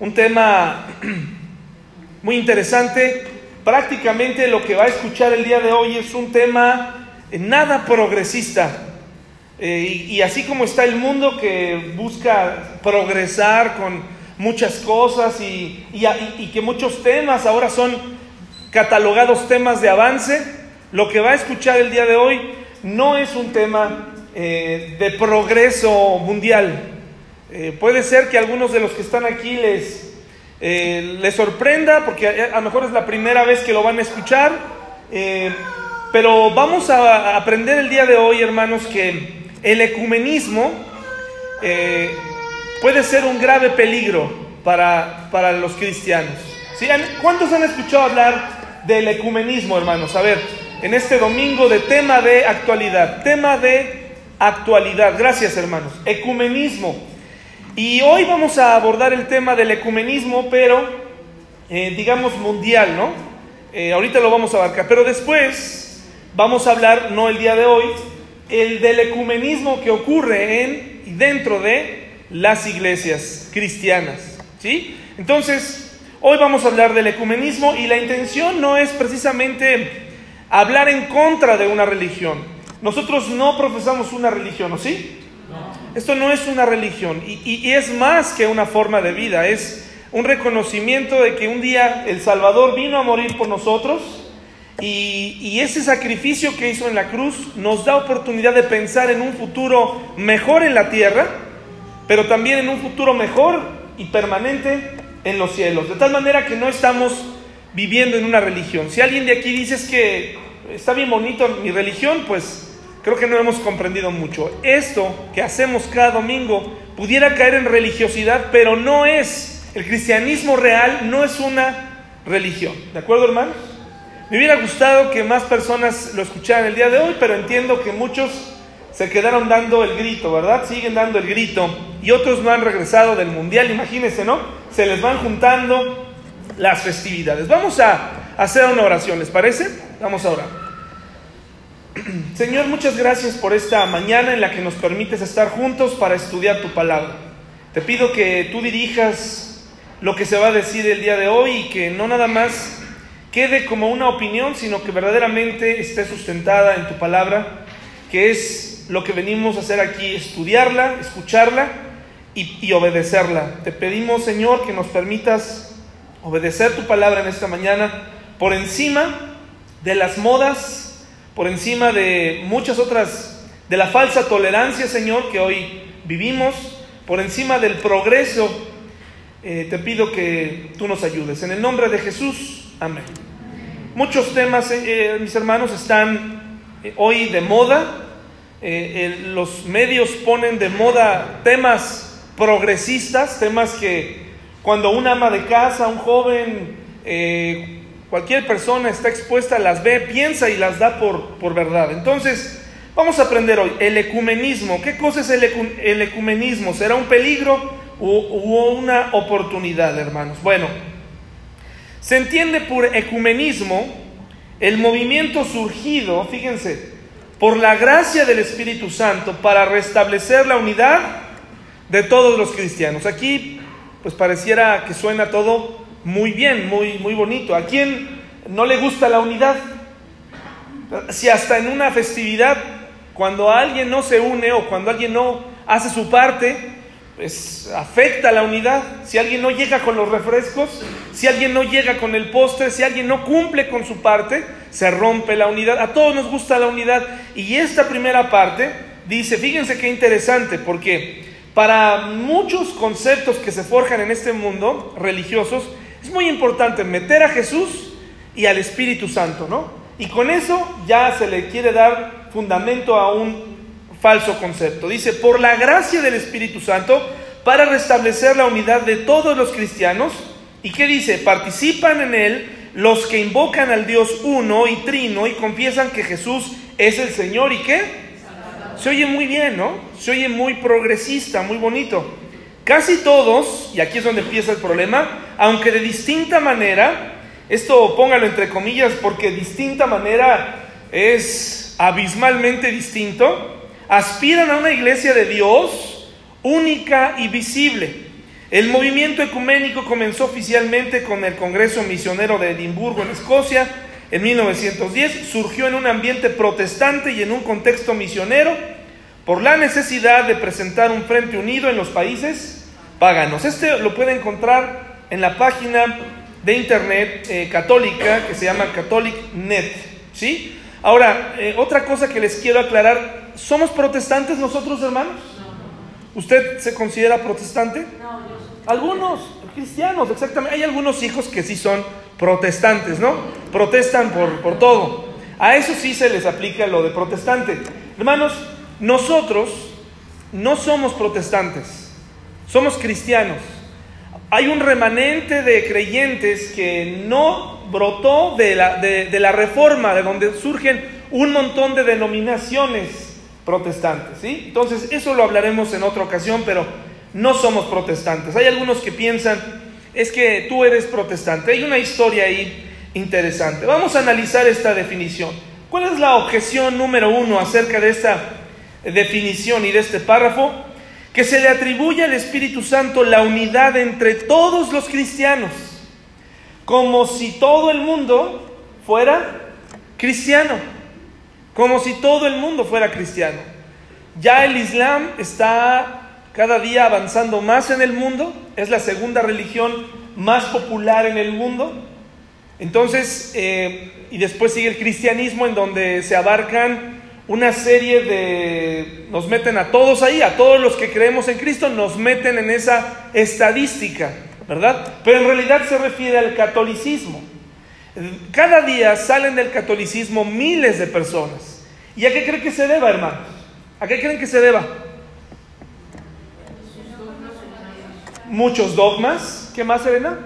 un tema muy interesante. Prácticamente lo que va a escuchar el día de hoy es un tema nada progresista. Eh, y, así como está el mundo que busca progresar con muchas cosas y, y que muchos temas ahora son catalogados temas de avance, lo que va a escuchar el día de hoy no es un tema eh, de progreso mundial. Eh, puede ser que algunos de los que están aquí les, eh, les sorprenda, porque a, lo mejor es la primera vez que lo van a escuchar, pero vamos a aprender el día de hoy, hermanos, que el ecumenismo puede ser un grave peligro para, para los cristianos. ¿Cuántos han escuchado hablar del ecumenismo, hermanos? A ver, en este domingo de tema de actualidad, tema de actualidad. Gracias, hermanos. Ecumenismo. Y hoy vamos a abordar el tema del ecumenismo, pero eh, digamos mundial, ¿no? Eh, ahorita lo vamos a abarcar, pero después vamos a hablar, no el día de hoy, el del ecumenismo que ocurre en y dentro de las iglesias cristianas, ¿sí? Entonces, hoy vamos a hablar del ecumenismo y la intención no es precisamente hablar en contra de una religión. Nosotros no profesamos una religión, ¿o sí? Esto no es una religión y, es más que una forma de vida, es un reconocimiento de que un día el Salvador vino a morir por nosotros y, ese sacrificio que hizo en la cruz nos da oportunidad de pensar en un futuro mejor en la tierra, pero también en un futuro mejor y permanente en los cielos. De tal manera que no estamos viviendo en una religión. Si alguien de aquí dice que está bien bonito mi religión, pues creo que no hemos comprendido mucho. Esto que hacemos cada domingo pudiera caer en religiosidad, pero no es. El cristianismo real no es una religión. ¿De acuerdo, hermanos? Me hubiera gustado que más personas lo escucharan el día de hoy, pero entiendo que muchos se quedaron dando el grito, ¿verdad? Siguen dando el grito y otros no han regresado del mundial, imagínense, ¿no? Se les van juntando las festividades. Vamos a hacer una oración, ¿les parece? Vamos a orar. Señor, muchas gracias por esta mañana en la que nos permites estar juntos para estudiar tu palabra. Te pido que tú dirijas lo que se va a decir el día de hoy y que no nada más quede como una opinión, sino que verdaderamente esté sustentada en tu palabra, que es lo que venimos a hacer aquí, estudiarla, escucharla y, y obedecerla. Te pedimos, Señor, que nos permitas obedecer tu palabra en esta mañana por encima de las modas, por encima de muchas otras, de la falsa tolerancia, Señor, que hoy vivimos, por encima del progreso, eh, te pido que tú nos ayudes. En el nombre de Jesús, amén. Muchos temas, eh, eh, mis hermanos, están hoy de moda. los medios ponen de moda temas progresistas, temas que cuando una ama de casa, un joven, eh, cualquier persona está expuesta, las ve, piensa y las da por, por verdad. Entonces, vamos a aprender hoy el ecumenismo. ¿Qué cosa es el, ecumenismo? ¿Será un peligro o una oportunidad, hermanos? Bueno, se entiende por ecumenismo el movimiento surgido, fíjense, por la gracia del Espíritu Santo para restablecer la unidad de todos los cristianos. Aquí pues pareciera que suena todo muy bien, muy, muy bonito. ¿A quién no le gusta la unidad? Si hasta en una festividad, cuando alguien no se une o cuando alguien no hace su parte, pues afecta la unidad. Si alguien no llega con los refrescos, si alguien no llega con el postre, si alguien no cumple con su parte, se rompe la unidad. A todos nos gusta la unidad. Y esta primera parte dice, fíjense qué interesante, porque para muchos conceptos que se forjan en este mundo religiosos, es muy importante meter a Jesús y al Espíritu Santo, ¿no? Y con eso ya se le quiere dar fundamento a un falso concepto. Dice, por la gracia del Espíritu Santo, para restablecer la unidad de todos los cristianos, ¿y qué dice? Participan en él los que invocan al Dios uno y trino y confiesan que Jesús es el Señor y qué? Se oye muy bien, ¿no? Se oye muy progresista, muy bonito. Casi todos, y aquí es donde empieza el problema, aunque de distinta manera, esto póngalo entre comillas porque distinta manera es abismalmente distinto, aspiran a una iglesia de Dios única y visible. El movimiento ecuménico comenzó oficialmente con el Congreso Misionero de Edimburgo en Escocia en 1910. Surgió en un ambiente protestante y en un contexto misionero por la necesidad de presentar un frente unido en los países paganos. Este lo puede encontrar en la página de internet eh, católica que se llama CatholicNet. ¿sí? Ahora, eh, otra cosa que les quiero aclarar, ¿somos protestantes nosotros hermanos? ¿Usted se considera protestante? No, yo Algunos cristianos, exactamente. Hay algunos hijos que sí son protestantes, ¿no? Protestan por, por todo. A eso sí se les aplica lo de protestante. Hermanos, nosotros no somos protestantes, somos cristianos. Hay un remanente de creyentes que no brotó de la, de, la reforma, de donde surgen un montón de denominaciones protestantes. ¿sí? Entonces, eso lo hablaremos en otra ocasión, pero no somos protestantes. Hay algunos que piensan, es que tú eres protestante. Hay una historia ahí interesante. Vamos a analizar esta definición. ¿Cuál es la objeción número uno acerca de esta definición y de este párrafo? Que se le atribuye al Espíritu Santo la unidad entre todos los cristianos, como si todo el mundo fuera cristiano, como si todo el mundo fuera cristiano. Ya el Islam está cada día avanzando más en el mundo, es la segunda religión más popular en el mundo. Entonces, eh, y después sigue el cristianismo en donde se abarcan una serie de, nos meten a todos ahí, a todos los que creemos en Cristo, nos meten en esa estadística, ¿verdad? Pero en realidad se refiere al catolicismo. Cada día salen del catolicismo miles de personas. ¿Y a qué creen que se deba, hermanos? ¿A qué creen que se deba? Muchos dogmas. ¿Qué más, Elena?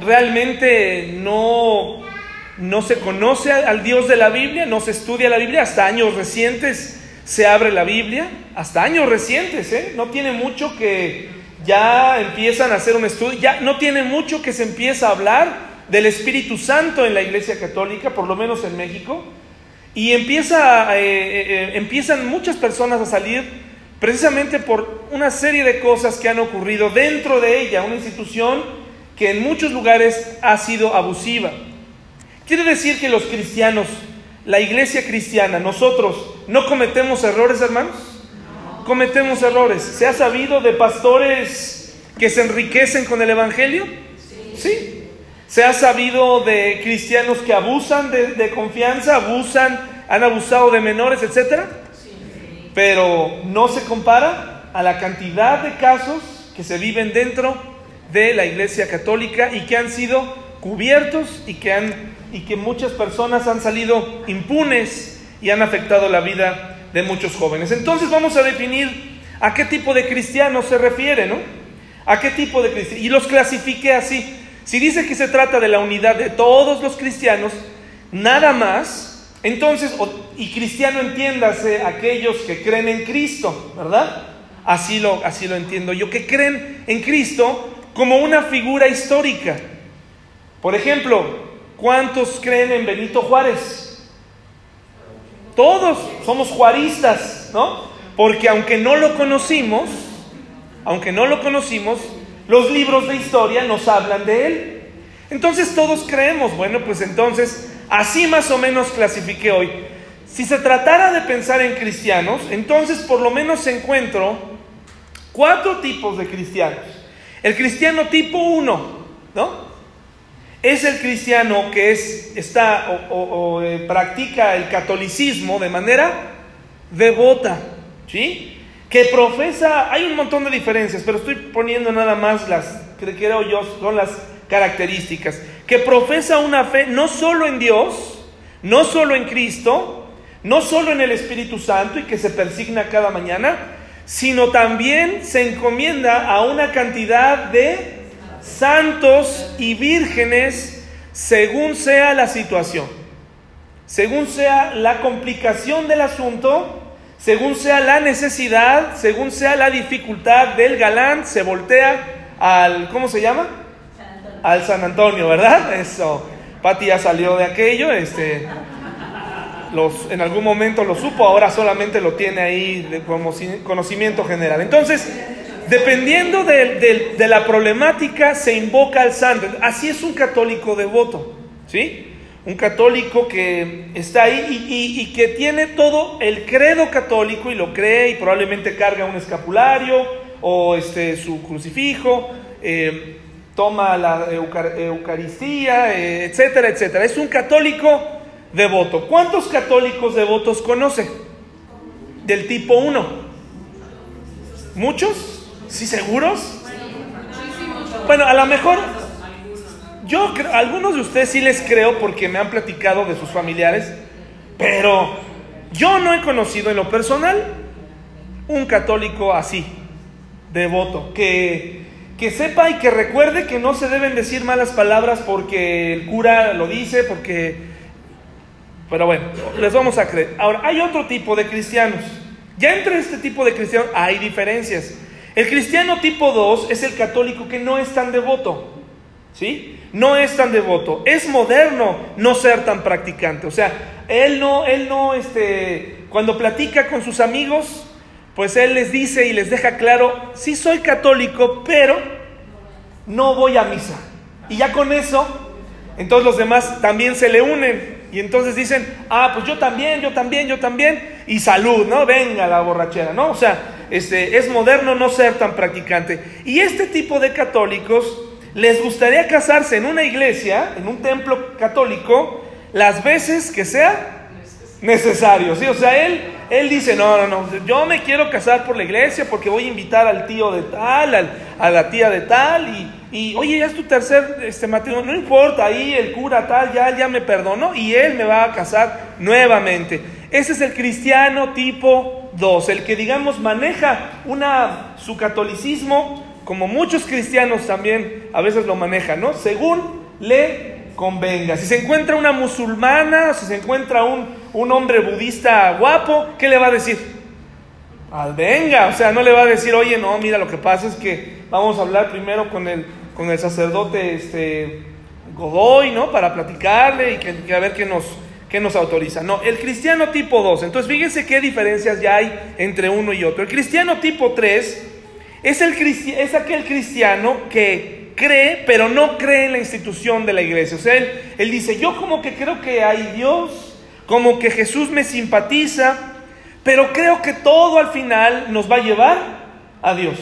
Realmente no no se conoce al Dios de la Biblia, no se estudia la Biblia, hasta años recientes se abre la Biblia, hasta años recientes, ¿eh? no tiene mucho que ya empiezan a hacer un estudio, ya no tiene mucho que se empieza a hablar del Espíritu Santo en la Iglesia Católica, por lo menos en México, y empieza, eh, eh, eh, empiezan muchas personas a salir precisamente por una serie de cosas que han ocurrido dentro de ella, una institución que en muchos lugares ha sido abusiva. ¿Quiere decir que los cristianos, la iglesia cristiana, nosotros no cometemos errores, hermanos? Cometemos errores. ¿Se ha sabido de pastores que se enriquecen con el Evangelio? Sí. ¿Se ha sabido de cristianos que abusan de, confianza, abusan, han abusado de menores, etcétera? Pero no se compara a la cantidad de casos que se viven dentro de la iglesia católica y que han sido cubiertos y que han y que muchas personas han salido impunes y han afectado la vida de muchos jóvenes. Entonces vamos a definir a qué tipo de cristianos se refiere, ¿no? ¿A qué tipo de cristianos? Y los clasifique así. Si dice que se trata de la unidad de todos los cristianos, nada más, entonces, y cristiano entiéndase aquellos que creen en Cristo, ¿verdad? Así lo, así lo entiendo yo, que creen en Cristo como una figura histórica. Por ejemplo, ¿Cuántos creen en Benito Juárez? Todos somos juaristas, ¿no? Porque aunque no lo conocimos, aunque no lo conocimos, los libros de historia nos hablan de él. Entonces todos creemos, bueno, pues entonces así más o menos clasifiqué hoy. Si se tratara de pensar en cristianos, entonces por lo menos encuentro cuatro tipos de cristianos. El cristiano tipo uno, ¿no? Es el cristiano que es, está o, eh, practica el catolicismo de manera devota, ¿sí? Que profesa, hay un montón de diferencias, pero estoy poniendo nada más las que creo yo son las características. Que profesa una fe no solo en Dios, no solo en Cristo, no solo en el Espíritu Santo y que se persigna cada mañana, sino también se encomienda a una cantidad de santos y vírgenes según sea la situación, según sea la complicación del asunto, según sea la necesidad, según sea la dificultad del galán, se voltea al, ¿cómo se llama? Al San Antonio, ¿verdad? Eso. Pati ya salió de aquello, este, los, en algún momento lo supo, ahora solamente lo tiene ahí como conocimiento general. Entonces, Dependiendo de, la problemática, se invoca al santo. Así es un católico devoto, ¿sí? Un católico que está ahí y, que tiene todo el credo católico y lo cree y probablemente carga un escapulario o este, su crucifijo, eh, toma la Eucaristía, eh, etcétera, etcétera. Es un católico devoto. ¿Cuántos católicos devotos conoce? Del tipo 1. ¿Muchos? ¿Sí seguros? Bueno, a lo mejor yo algunos de ustedes sí les creo porque me han platicado de sus familiares, pero yo no he conocido en lo personal un católico así, devoto, que, que sepa y que recuerde que no se deben decir malas palabras porque el cura lo dice, porque... Pero bueno, les vamos a creer. Ahora, hay otro tipo de cristianos. Ya entre este tipo de cristianos hay diferencias. El cristiano tipo 2 es el católico que no es tan devoto. ¿Sí? No es tan devoto. Es moderno no ser tan practicante. O sea, él no, él no, este, cuando platica con sus amigos, pues él les dice y les deja claro, sí soy católico, pero no voy a misa. Y ya con eso, entonces los demás también se le unen. Y entonces dicen, ah, pues yo también, yo también, yo también. Y salud, ¿no? Venga la borrachera, ¿no? O sea, este, es moderno no ser tan practicante. Y este tipo de católicos les gustaría casarse en una iglesia, en un templo católico, las veces que sea necesario. ¿sí? O sea, él, él dice, no, no, no, yo me quiero casar por la iglesia porque voy a invitar al tío de tal, a la tía de tal, y, y, oye, ya es tu tercer este, matrimonio, no importa, ahí el cura tal, ya, ya me perdonó, y él me va a casar nuevamente. Ese es el cristiano tipo 2, el que digamos maneja una, su catolicismo, como muchos cristianos también a veces lo manejan, ¿no? Según le convenga. Si se encuentra una musulmana, si se encuentra un, un hombre budista guapo, ¿qué le va a decir? Al venga, o sea, no le va a decir, oye, no, mira, lo que pasa es que vamos a hablar primero con el, con el sacerdote este, Godoy, ¿no? Para platicarle y que a ver qué nos, que nos autoriza. No, el cristiano tipo 2. Entonces fíjense qué diferencias ya hay entre uno y otro. El cristiano tipo 3 es, el, es aquel cristiano que cree, pero no cree en la institución de la iglesia. O sea, él, él dice, yo como que creo que hay Dios, como que Jesús me simpatiza, pero creo que todo al final nos va a llevar a Dios.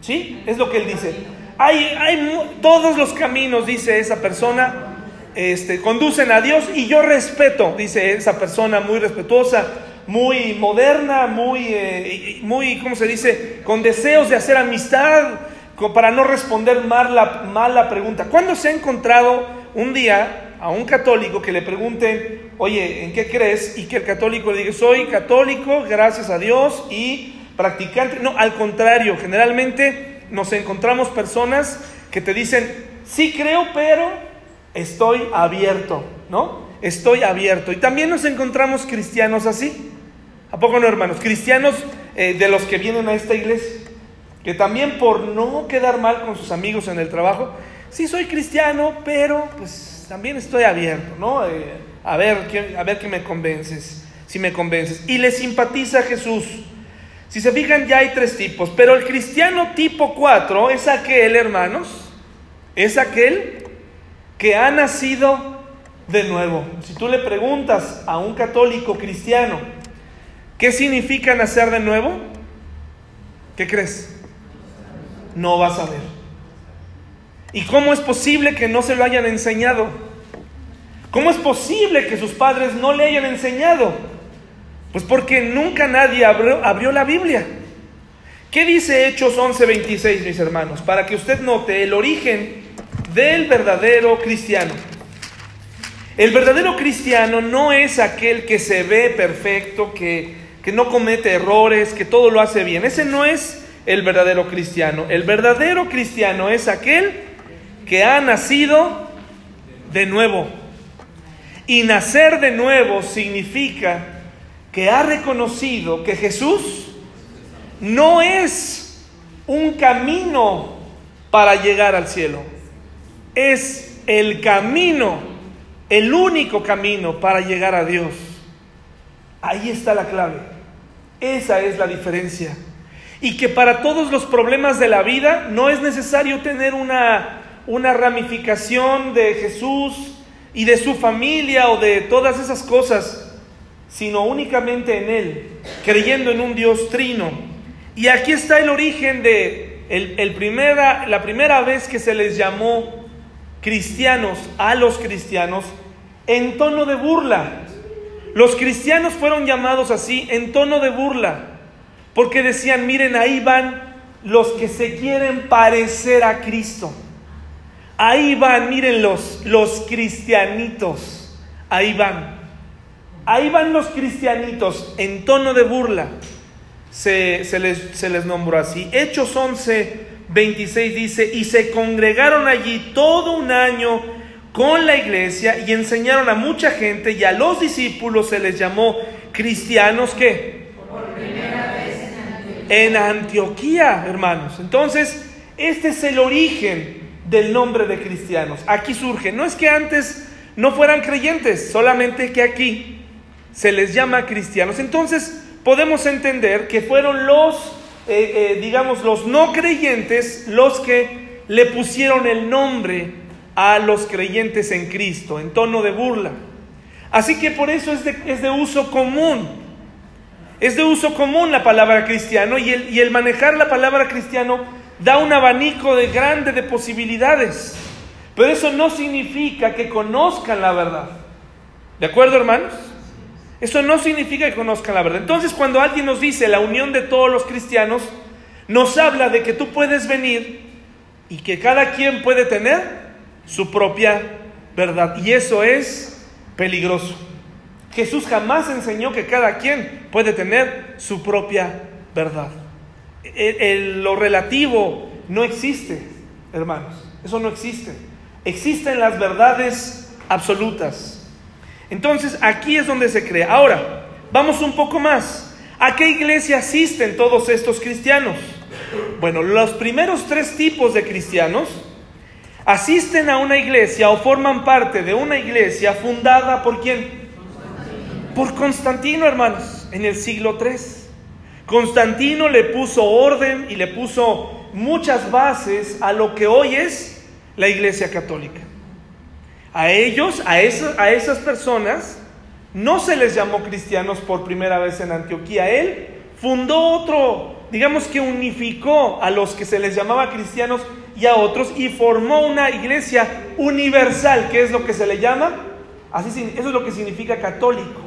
¿Sí? Es lo que él dice. Hay, hay todos los caminos, dice esa persona, este, conducen a Dios y yo respeto, dice esa persona muy respetuosa, muy moderna, muy, eh, muy, ¿cómo se dice? Con deseos de hacer amistad, para no responder mal la, mal la pregunta. ¿Cuándo se ha encontrado un día a un católico que le pregunten, oye, ¿en qué crees? Y que el católico le diga, soy católico, gracias a Dios, y practicante. No, al contrario, generalmente nos encontramos personas que te dicen, sí creo, pero estoy abierto, ¿no? Estoy abierto. Y también nos encontramos cristianos así. ¿A poco no, hermanos? Cristianos eh, de los que vienen a esta iglesia, que también por no quedar mal con sus amigos en el trabajo, sí soy cristiano, pero pues también estoy abierto, ¿no? Eh, a ver, a ver qué me convences, si me convences. Y le simpatiza a Jesús. Si se fijan, ya hay tres tipos, pero el cristiano tipo 4 es aquel, hermanos, es aquel que ha nacido de nuevo. Si tú le preguntas a un católico cristiano, ¿qué significa nacer de nuevo? ¿Qué crees? No vas a ver. ¿Y cómo es posible que no se lo hayan enseñado? ¿Cómo es posible que sus padres no le hayan enseñado? Pues porque nunca nadie abrió, abrió la Biblia. ¿Qué dice Hechos 11:26, mis hermanos? Para que usted note el origen del verdadero cristiano. El verdadero cristiano no es aquel que se ve perfecto, que, que no comete errores, que todo lo hace bien. Ese no es el verdadero cristiano. El verdadero cristiano es aquel que ha nacido de nuevo. Y nacer de nuevo significa que ha reconocido que Jesús no es un camino para llegar al cielo es el camino, el único camino para llegar a Dios. Ahí está la clave. Esa es la diferencia. y que para todos los problemas de la vida no es necesario tener una, una ramificación de Jesús y de su familia o de todas esas cosas, sino únicamente en Él, creyendo en un Dios trino. Y aquí está el origen de el, primera, la primera vez que se les llamó cristianos a los cristianos en tono de burla. Los cristianos fueron llamados así en tono de burla, porque decían, miren, ahí van los que se quieren parecer a Cristo. Ahí van, miren los, los cristianitos, ahí van. Ahí van los cristianitos en tono de burla. Se, les, se les nombró así. Hechos 11, 26 dice, y se congregaron allí todo un año con la iglesia y enseñaron a mucha gente y a los discípulos se les llamó cristianos que en Antioquía, hermanos. Entonces, este es el origen del nombre de cristianos. Aquí surge, no es que antes no fueran creyentes, solamente que aquí se les llama cristianos. Entonces, podemos entender que fueron los, eh, eh, digamos, los no creyentes los que le pusieron el nombre a los creyentes en Cristo, en tono de burla. Así que por eso es de, es de uso común. Es de uso común la palabra cristiano y el, y el manejar la palabra cristiano da un abanico de grande de posibilidades. Pero eso no significa que conozcan la verdad. ¿De acuerdo, hermanos? Eso no significa que conozcan la verdad. Entonces, cuando alguien nos dice la unión de todos los cristianos, nos habla de que tú puedes venir y que cada quien puede tener su propia verdad. Y eso es peligroso. Jesús jamás enseñó que cada quien puede tener su propia verdad. lo relativo no existe, hermanos. Eso no existe. Existen las verdades absolutas. Entonces aquí es donde se crea. Ahora, vamos un poco más. ¿A qué iglesia asisten todos estos cristianos? Bueno, los primeros tres tipos de cristianos asisten a una iglesia o forman parte de una iglesia fundada por quién? Por Constantino, hermanos, en el siglo III. Constantino le puso orden y le puso muchas bases a lo que hoy es la iglesia católica. A ellos, a, a esas personas, no se les llamó cristianos por primera vez en Antioquía. Él fundó otro, digamos que unificó a los que se les llamaba cristianos y a otros y formó una iglesia universal, que es lo que se le llama, así, eso es lo que significa católico,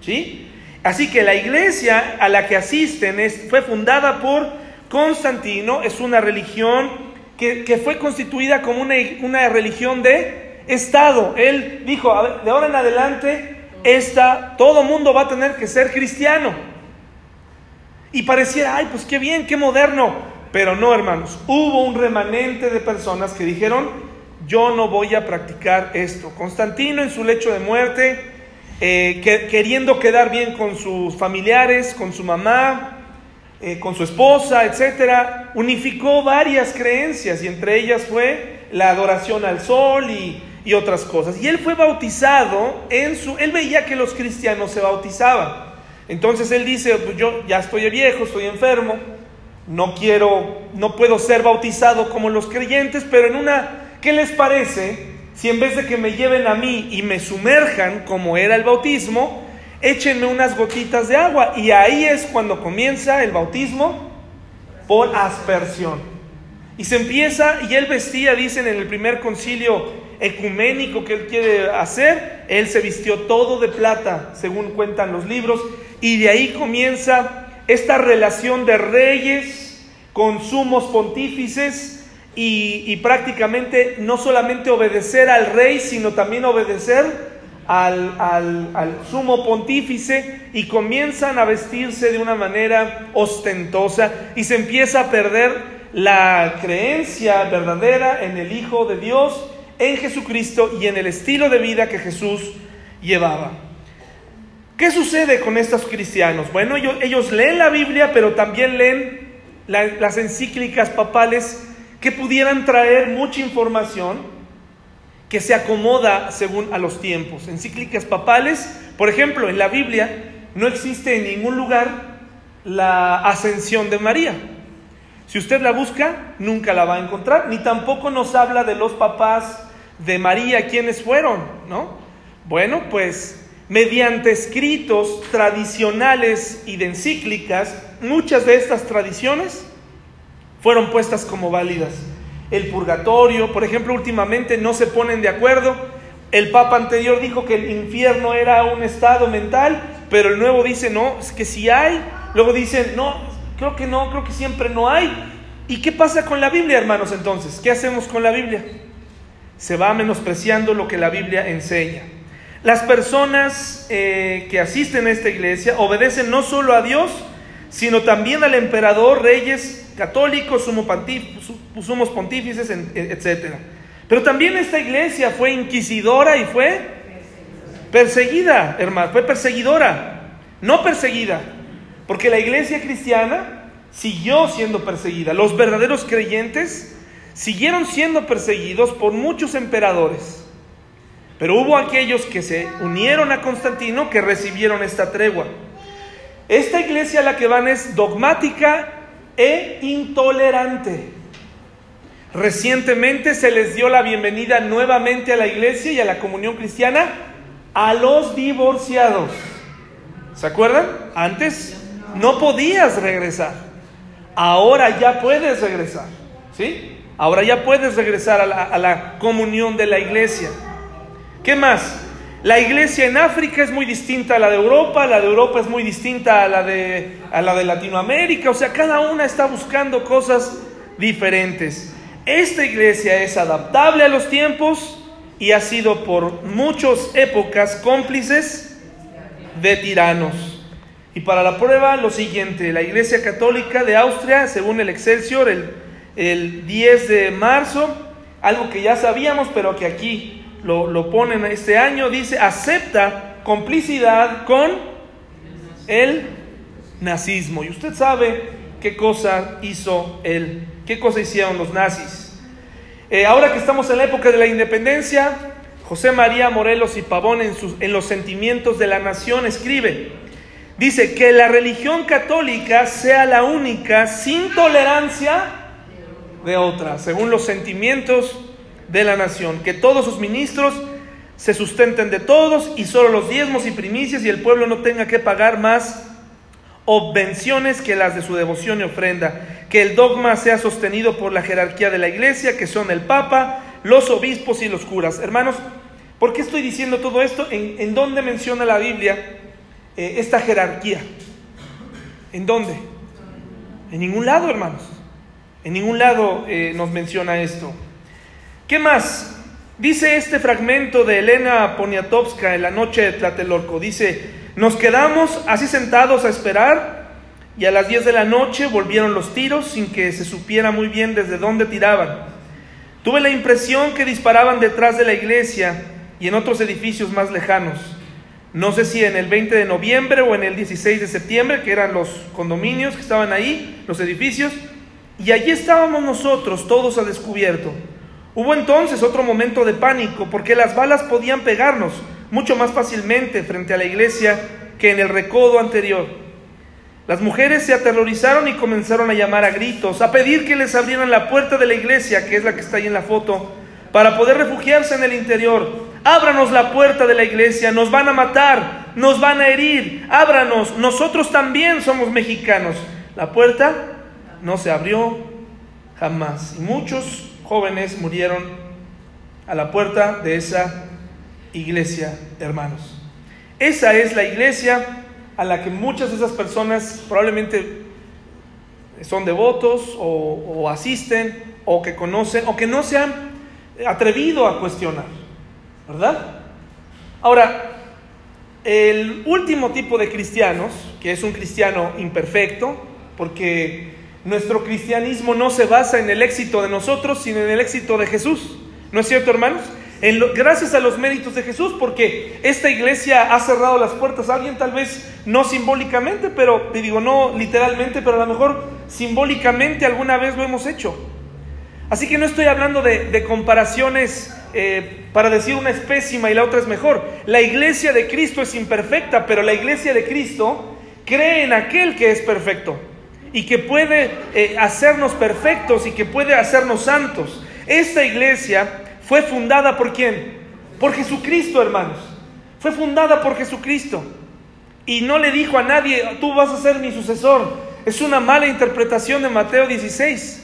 ¿sí? Así que la iglesia a la que asisten es, fue fundada por Constantino, es una religión que, fue constituida como una, una, religión de Estado. Él dijo, de ahora en adelante, esta, todo mundo va a tener que ser cristiano. Y pareciera, ay, pues qué bien, qué moderno. Pero no, hermanos, hubo un remanente de personas que dijeron, yo no voy a practicar esto. Constantino en su lecho de muerte, eh, queriendo quedar bien con sus familiares, con su mamá, eh, con su esposa, etcétera, unificó varias creencias y entre ellas fue la adoración al sol y, y, otras cosas. Y él fue bautizado en su, él veía que los cristianos se bautizaban. Entonces él dice, pues yo ya estoy viejo, estoy enfermo, no quiero, no puedo ser bautizado como los creyentes, pero en una, ¿qué les parece si en vez de que me lleven a mí y me sumerjan como era el bautismo, échenme unas gotitas de agua? Y ahí es cuando comienza el bautismo por aspersión. Y se empieza, y él vestía, dicen en el primer concilio ecuménico que él quiere hacer, él se vistió todo de plata, según cuentan los libros, y de ahí comienza esta relación de reyes con sumos pontífices y, prácticamente no solamente obedecer al rey, sino también obedecer al, al, sumo pontífice y comienzan a vestirse de una manera ostentosa y se empieza a perder la creencia verdadera en el Hijo de Dios, en Jesucristo y en el estilo de vida que Jesús llevaba. ¿Qué sucede con estos cristianos? Bueno, ellos, leen la Biblia, pero también leen las encíclicas papales que pudieran traer mucha información que se acomoda según a los tiempos. Encíclicas papales, por ejemplo, en la Biblia no existe en ningún lugar la ascensión de María. Si usted la busca, nunca la va a encontrar, ni tampoco nos habla de los papás de María, quienes fueron, ¿no? Bueno, pues mediante escritos tradicionales y de encíclicas, muchas de estas tradiciones fueron puestas como válidas. El purgatorio, por ejemplo, últimamente no se ponen de acuerdo. El Papa anterior dijo que el infierno era un estado mental, pero el nuevo dice, no, es que si hay. Luego dice, no, creo que no, creo que siempre no hay. ¿Y qué pasa con la Biblia, hermanos, entonces? ¿Qué hacemos con la Biblia? Se va menospreciando lo que la Biblia enseña. Las personas eh, que asisten a esta iglesia obedecen no solo a Dios, sino también al emperador, reyes católicos, sumos pontífices, etc. Pero también esta iglesia fue inquisidora y fue perseguida, hermano, fue perseguidora, no perseguida, porque la iglesia cristiana siguió siendo perseguida. Los verdaderos creyentes siguieron siendo perseguidos por muchos emperadores. Pero hubo aquellos que se unieron a Constantino que recibieron esta tregua. Esta iglesia a la que van es dogmática e intolerante. Recientemente se les dio la bienvenida nuevamente a la iglesia y a la comunión cristiana a los divorciados. ¿Se acuerdan? Antes no podías regresar. Ahora ya puedes regresar. ¿Sí? Ahora ya puedes regresar a la, comunión de la iglesia. ¿Qué más? La iglesia en África es muy distinta a la de Europa, la de Europa es muy distinta a la de, a la de Latinoamérica, o sea, cada una está buscando cosas diferentes. Esta iglesia es adaptable a los tiempos y ha sido por muchas épocas cómplices de tiranos. Y para la prueba, lo siguiente, la Iglesia Católica de Austria, según el Excelsior, el, el 10 de marzo, algo que ya sabíamos, pero que aquí lo, lo ponen este año, dice, acepta complicidad con el nazismo. Y usted sabe qué cosa hizo él, qué cosa hicieron los nazis. Eh, ahora que estamos en la época de la independencia, José María Morelos y Pavón en, sus, en los sentimientos de la nación escribe, dice que la religión católica sea la única sin tolerancia de otra, según los sentimientos de la nación, que todos sus ministros se sustenten de todos y solo los diezmos y primicias y el pueblo no tenga que pagar más obvenciones que las de su devoción y ofrenda, que el dogma sea sostenido por la jerarquía de la iglesia, que son el papa, los obispos y los curas. Hermanos, ¿por qué estoy diciendo todo esto? ¿En, dónde menciona la Biblia eh, esta jerarquía? ¿En dónde? En ningún lado, hermanos. En ningún lado eh, nos menciona esto. ¿Qué más? Dice este fragmento de Elena Poniatowska en la noche de Tlatelolco. Dice, nos quedamos así sentados a esperar y a las 10 de la noche volvieron los tiros sin que se supiera muy bien desde dónde tiraban. Tuve la impresión que disparaban detrás de la iglesia y en otros edificios más lejanos. No sé si en el 20 de noviembre o en el 16 de septiembre, que eran los condominios que estaban ahí, los edificios, y allí estábamos nosotros todos a descubierto Hubo entonces otro momento de pánico porque las balas podían pegarnos mucho más fácilmente frente a la iglesia que en el recodo anterior. Las mujeres se aterrorizaron y comenzaron a llamar a gritos, a pedir que les abrieran la puerta de la iglesia, que es la que está ahí en la foto, para poder refugiarse en el interior. Ábranos la puerta de la iglesia, nos van a matar, nos van a herir, ábranos, nosotros también somos mexicanos. La puerta no se abrió jamás y muchos jóvenes murieron a la puerta de esa iglesia, hermanos. Esa es la iglesia a la que muchas de esas personas probablemente son devotos o, asisten o que conocen o que no se han atrevido a cuestionar, ¿verdad? Ahora, el último tipo de cristianos, que es un cristiano imperfecto, porque nuestro cristianismo no se basa en el éxito de nosotros, sino en el éxito de Jesús. ¿No es cierto, hermanos? En gracias a los méritos de Jesús, porque esta iglesia ha cerrado las puertas a alguien, tal vez no simbólicamente, pero te digo, no literalmente, pero a lo mejor simbólicamente alguna vez lo hemos hecho. Así que no estoy hablando de, comparaciones eh, para decir una es pésima y la otra es mejor. La iglesia de Cristo es imperfecta, pero la iglesia de Cristo cree en aquel que es perfecto. y que puede eh, hacernos perfectos y que puede hacernos santos. Esta iglesia fue fundada por quién? Por Jesucristo, hermanos. Fue fundada por Jesucristo. Y no le dijo a nadie, tú vas a ser mi sucesor. Es una mala interpretación de Mateo 16.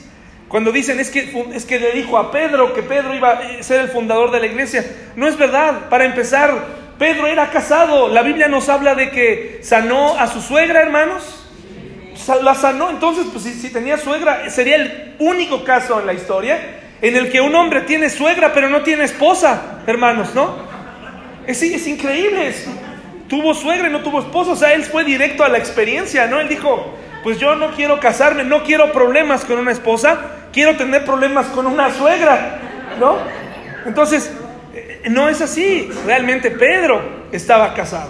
Cuando dicen es que, es que le dijo a Pedro que Pedro iba a ser el fundador de la iglesia. No es verdad. Para empezar, Pedro era casado. La Biblia nos habla de que sanó a su suegra, hermanos. La sanó. Entonces, pues si, si tenía suegra, sería el único caso en la historia en el que un hombre tiene suegra pero no tiene esposa, hermanos, ¿no? Es, es increíble. tuvo suegra y no tuvo esposa. O sea, él fue directo a la experiencia, ¿no? Él dijo, pues yo no quiero casarme, no quiero problemas con una esposa, quiero tener problemas con una suegra, ¿no? Entonces, eh, no es así. Realmente Pedro estaba casado.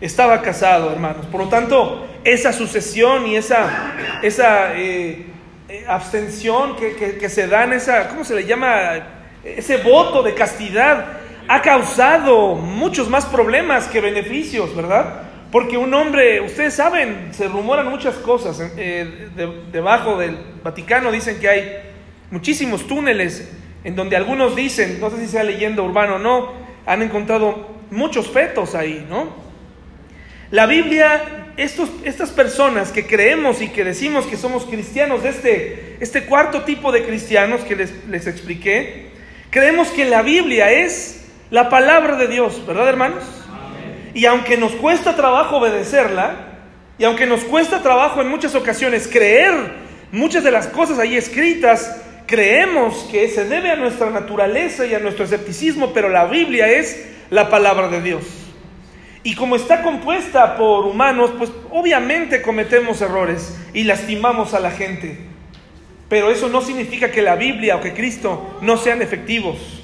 Estaba casado, hermanos. Por lo tanto, esa sucesión y esa, esa eh, eh, abstención que, que, se dan, esa, ¿cómo se le llama? Ese voto de castidad ha causado muchos más problemas que beneficios, ¿verdad? Porque un hombre, ustedes saben, se rumoran muchas cosas. Eh, debajo del Vaticano dicen que hay muchísimos túneles en donde algunos dicen, no sé si sea leyenda urbana o no, han encontrado muchos fetos ahí, ¿no? La Biblia estos, estas personas que creemos y que decimos que somos cristianos, de este, este cuarto tipo de cristianos que les, les expliqué, creemos que la Biblia es la palabra de Dios, ¿verdad hermanos? Y aunque nos cuesta trabajo obedecerla, y aunque nos cuesta trabajo en muchas ocasiones creer muchas de las cosas ahí escritas, creemos que se debe a nuestra naturaleza y a nuestro escepticismo, pero la Biblia es la palabra de Dios. Y como está compuesta por humanos, pues obviamente cometemos errores y lastimamos a la gente. Pero eso no significa que la Biblia o que Cristo no sean efectivos.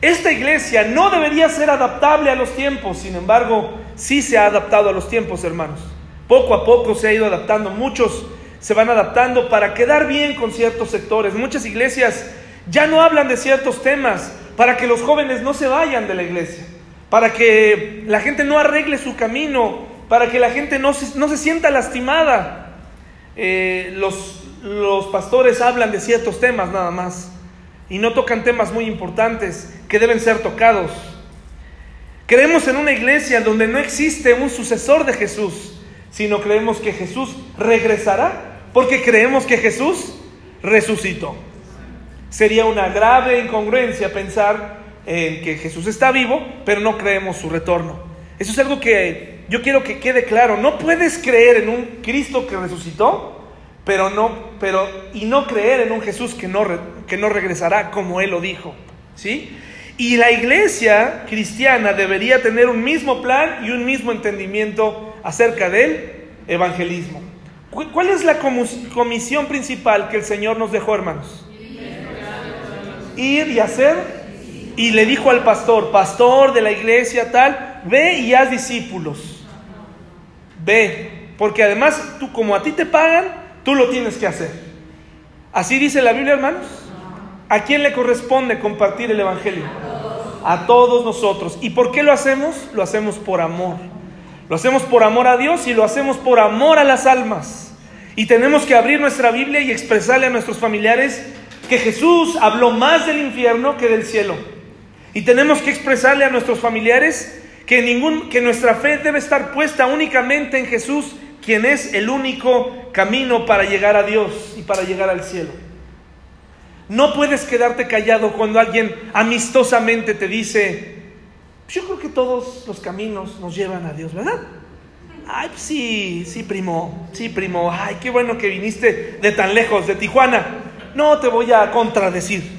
Esta iglesia no debería ser adaptable a los tiempos, sin embargo, sí se ha adaptado a los tiempos, hermanos. Poco a poco se ha ido adaptando, muchos se van adaptando para quedar bien con ciertos sectores. Muchas iglesias ya no hablan de ciertos temas para que los jóvenes no se vayan de la iglesia para que la gente no arregle su camino, para que la gente no se, no se sienta lastimada. Eh, los, los pastores hablan de ciertos temas nada más y no tocan temas muy importantes que deben ser tocados. Creemos en una iglesia donde no existe un sucesor de Jesús, sino creemos que Jesús regresará porque creemos que Jesús resucitó. Sería una grave incongruencia pensar en que Jesús está vivo, pero no creemos su retorno. Eso es algo que yo quiero que quede claro. No puedes creer en un Cristo que resucitó, pero no, pero y no creer en un Jesús que no, que no regresará como él lo dijo, ¿sí? Y la iglesia cristiana debería tener un mismo plan y un mismo entendimiento acerca del evangelismo. ¿Cuál es la comisión principal que el Señor nos dejó, hermanos? Ir y hacer y le dijo al pastor, pastor de la iglesia tal, ve y haz discípulos. Ve, porque además tú como a ti te pagan, tú lo tienes que hacer. Así dice la Biblia, hermanos. ¿A quién le corresponde compartir el Evangelio? A todos nosotros. ¿Y por qué lo hacemos? Lo hacemos por amor. Lo hacemos por amor a Dios y lo hacemos por amor a las almas. Y tenemos que abrir nuestra Biblia y expresarle a nuestros familiares que Jesús habló más del infierno que del cielo. Y tenemos que expresarle a nuestros familiares que, ningún, que nuestra fe debe estar puesta únicamente en Jesús, quien es el único camino para llegar a Dios y para llegar al cielo. No puedes quedarte callado cuando alguien amistosamente te dice, yo creo que todos los caminos nos llevan a Dios, ¿verdad? Ay, pues sí, sí, primo, sí, primo, ay, qué bueno que viniste de tan lejos, de Tijuana. No te voy a contradecir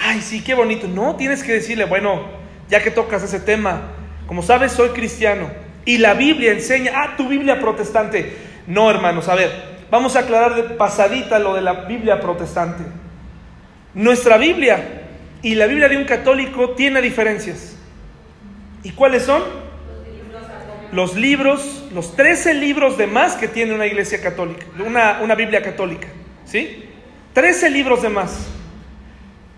ay, sí, qué bonito. No, tienes que decirle, bueno, ya que tocas ese tema, como sabes, soy cristiano. Y la Biblia enseña, ah, tu Biblia protestante. No, hermanos, a ver, vamos a aclarar de pasadita lo de la Biblia protestante. Nuestra Biblia y la Biblia de un católico tiene diferencias. ¿Y cuáles son? Los libros, los 13 libros de más que tiene una iglesia católica, una, una Biblia católica. ¿Sí? 13 libros de más.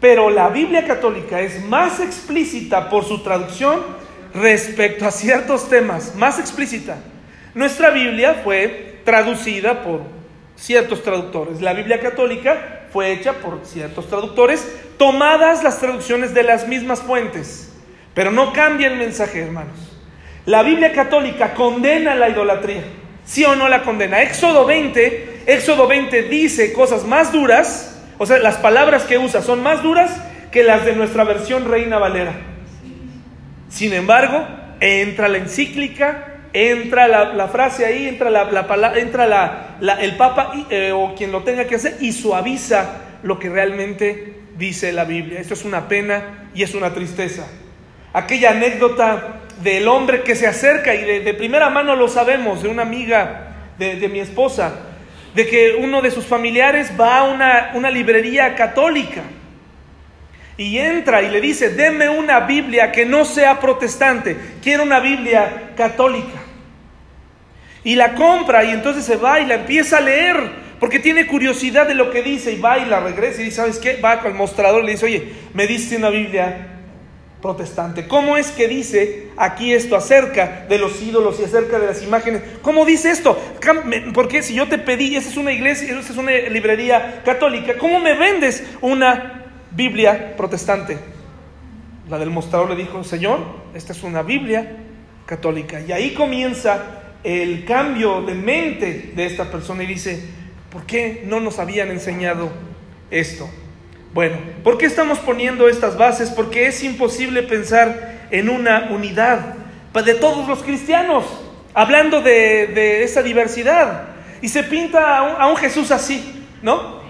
Pero la Biblia católica es más explícita por su traducción respecto a ciertos temas, más explícita. Nuestra Biblia fue traducida por ciertos traductores. La Biblia católica fue hecha por ciertos traductores, tomadas las traducciones de las mismas fuentes, pero no cambia el mensaje, hermanos. La Biblia católica condena la idolatría, ¿sí o no la condena? Éxodo 20, Éxodo 20 dice cosas más duras, o sea, las palabras que usa son más duras que las de nuestra versión Reina Valera. Sin embargo, entra la encíclica, entra la, frase ahí, entra, la, la entra el Papa eh, o quien lo tenga que hacer y suaviza lo que realmente dice la Biblia. Esto es una pena y es una tristeza. Aquella anécdota del hombre que se acerca y de, primera mano lo sabemos, de una amiga de, mi esposa, de que uno de sus familiares va a una librería católica y entra y le dice, deme una Biblia que no sea protestante, quiero una Biblia católica. Y la compra y entonces se va y la empieza a leer, porque tiene curiosidad de lo que dice y va y la regresa y dice, ¿sabes qué? Va al mostrador y le dice, oye, me diste una Biblia protestante. ¿Cómo es que dice aquí esto acerca de los ídolos y acerca de las imágenes? ¿Cómo dice esto? Porque si yo te pedí, esa es una iglesia, esa es una librería católica, ¿cómo me vendes una Biblia protestante. La del mostrador le dijo, Señor, esta es una Biblia católica. Y ahí comienza el cambio de mente de esta persona y dice, ¿por qué no nos habían enseñado esto? Bueno, ¿por qué estamos poniendo estas bases? Porque es imposible pensar en una unidad de todos los cristianos, hablando de, de esa diversidad. Y se pinta a un, a un Jesús así, ¿no?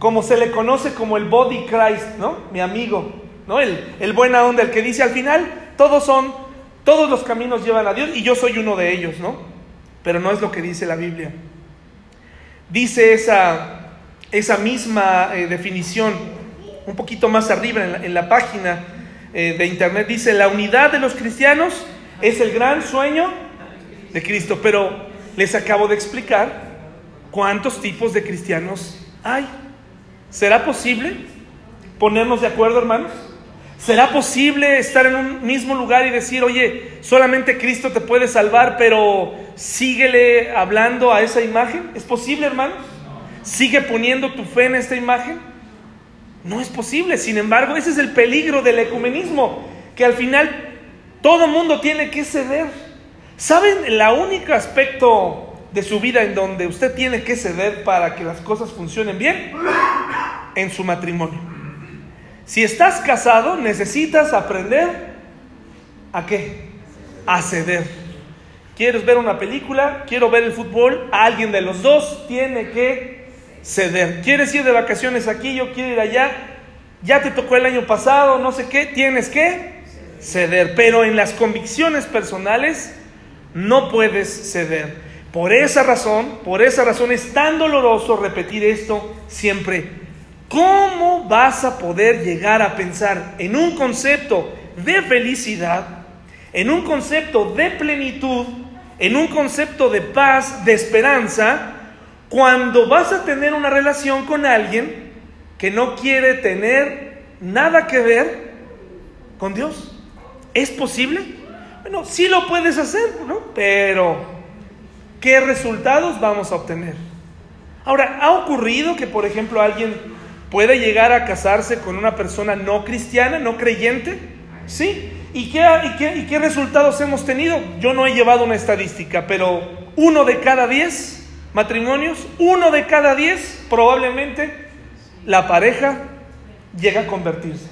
Como se le conoce como el body Christ, ¿no? Mi amigo, ¿no? El, el buena onda, el que dice al final, todos son, todos los caminos llevan a Dios y yo soy uno de ellos, ¿no? Pero no es lo que dice la Biblia. Dice esa, esa misma eh, definición, un poquito más arriba en la, página eh, de internet, dice, la unidad de los cristianos es el gran sueño de Cristo, pero les acabo de explicar cuántos tipos de cristianos hay. ¿Será posible ponernos de acuerdo, hermanos? ¿Será posible estar en un mismo lugar y decir, oye, solamente Cristo te puede salvar, pero síguele hablando a esa imagen? ¿Es posible, hermanos? ¿Sigue poniendo tu fe en esta imagen? No es posible. Sin embargo, ese es el peligro del ecumenismo, que al final todo mundo tiene que ceder. ¿Saben el único aspecto de su vida en donde usted tiene que ceder para que las cosas funcionen bien? En su matrimonio. Si estás casado, necesitas aprender a qué? A ceder. ¿Quieres ver una película? ¿Quiero ver el fútbol? Alguien de los dos tiene que ceder. ¿Quieres ir de vacaciones aquí? Yo quiero ir allá. Ya te tocó el año pasado, no sé qué. Tienes que ceder. Pero en las convicciones personales no puedes ceder. Por esa razón, por esa razón es tan doloroso repetir esto siempre. ¿Cómo vas a poder llegar a pensar en un concepto de felicidad, en un concepto de plenitud, en un concepto de paz, de esperanza, cuando vas a tener una relación con alguien que no quiere tener nada que ver con Dios? ¿Es posible? Bueno, sí lo puedes hacer, ¿no? Pero ¿Qué resultados vamos a obtener? Ahora, ¿ha ocurrido que, por ejemplo, alguien puede llegar a casarse con una persona no cristiana, no creyente? ¿Sí? ¿Y qué, y qué, resultados hemos tenido? Yo no he llevado una estadística, pero uno de cada diez matrimonios, uno de cada diez probablemente la pareja llega a convertirse.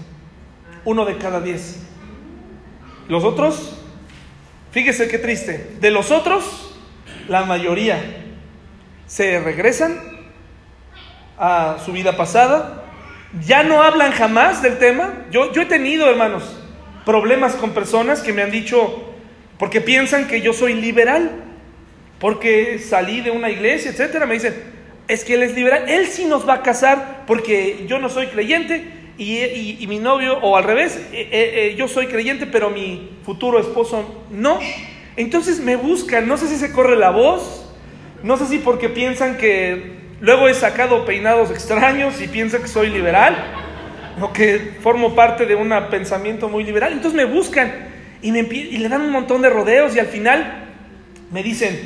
Uno de cada diez. Los otros, fíjese qué triste, de los otros, la mayoría se regresan a su vida pasada, ya no hablan jamás del tema. Yo, yo he tenido, hermanos, problemas con personas que me han dicho, porque piensan que yo soy liberal, porque salí de una iglesia, etcétera, me dicen, es que él es liberal, él sí nos va a casar porque yo no soy creyente y, mi novio, o al revés, eh, eh, eh, yo soy creyente, pero mi futuro esposo no. Entonces me buscan, no sé si se corre la voz, no sé si porque piensan que luego he sacado peinados extraños y piensan que soy liberal, o que formo parte de un pensamiento muy liberal. Entonces me buscan y, me, y le dan un montón de rodeos y al final me dicen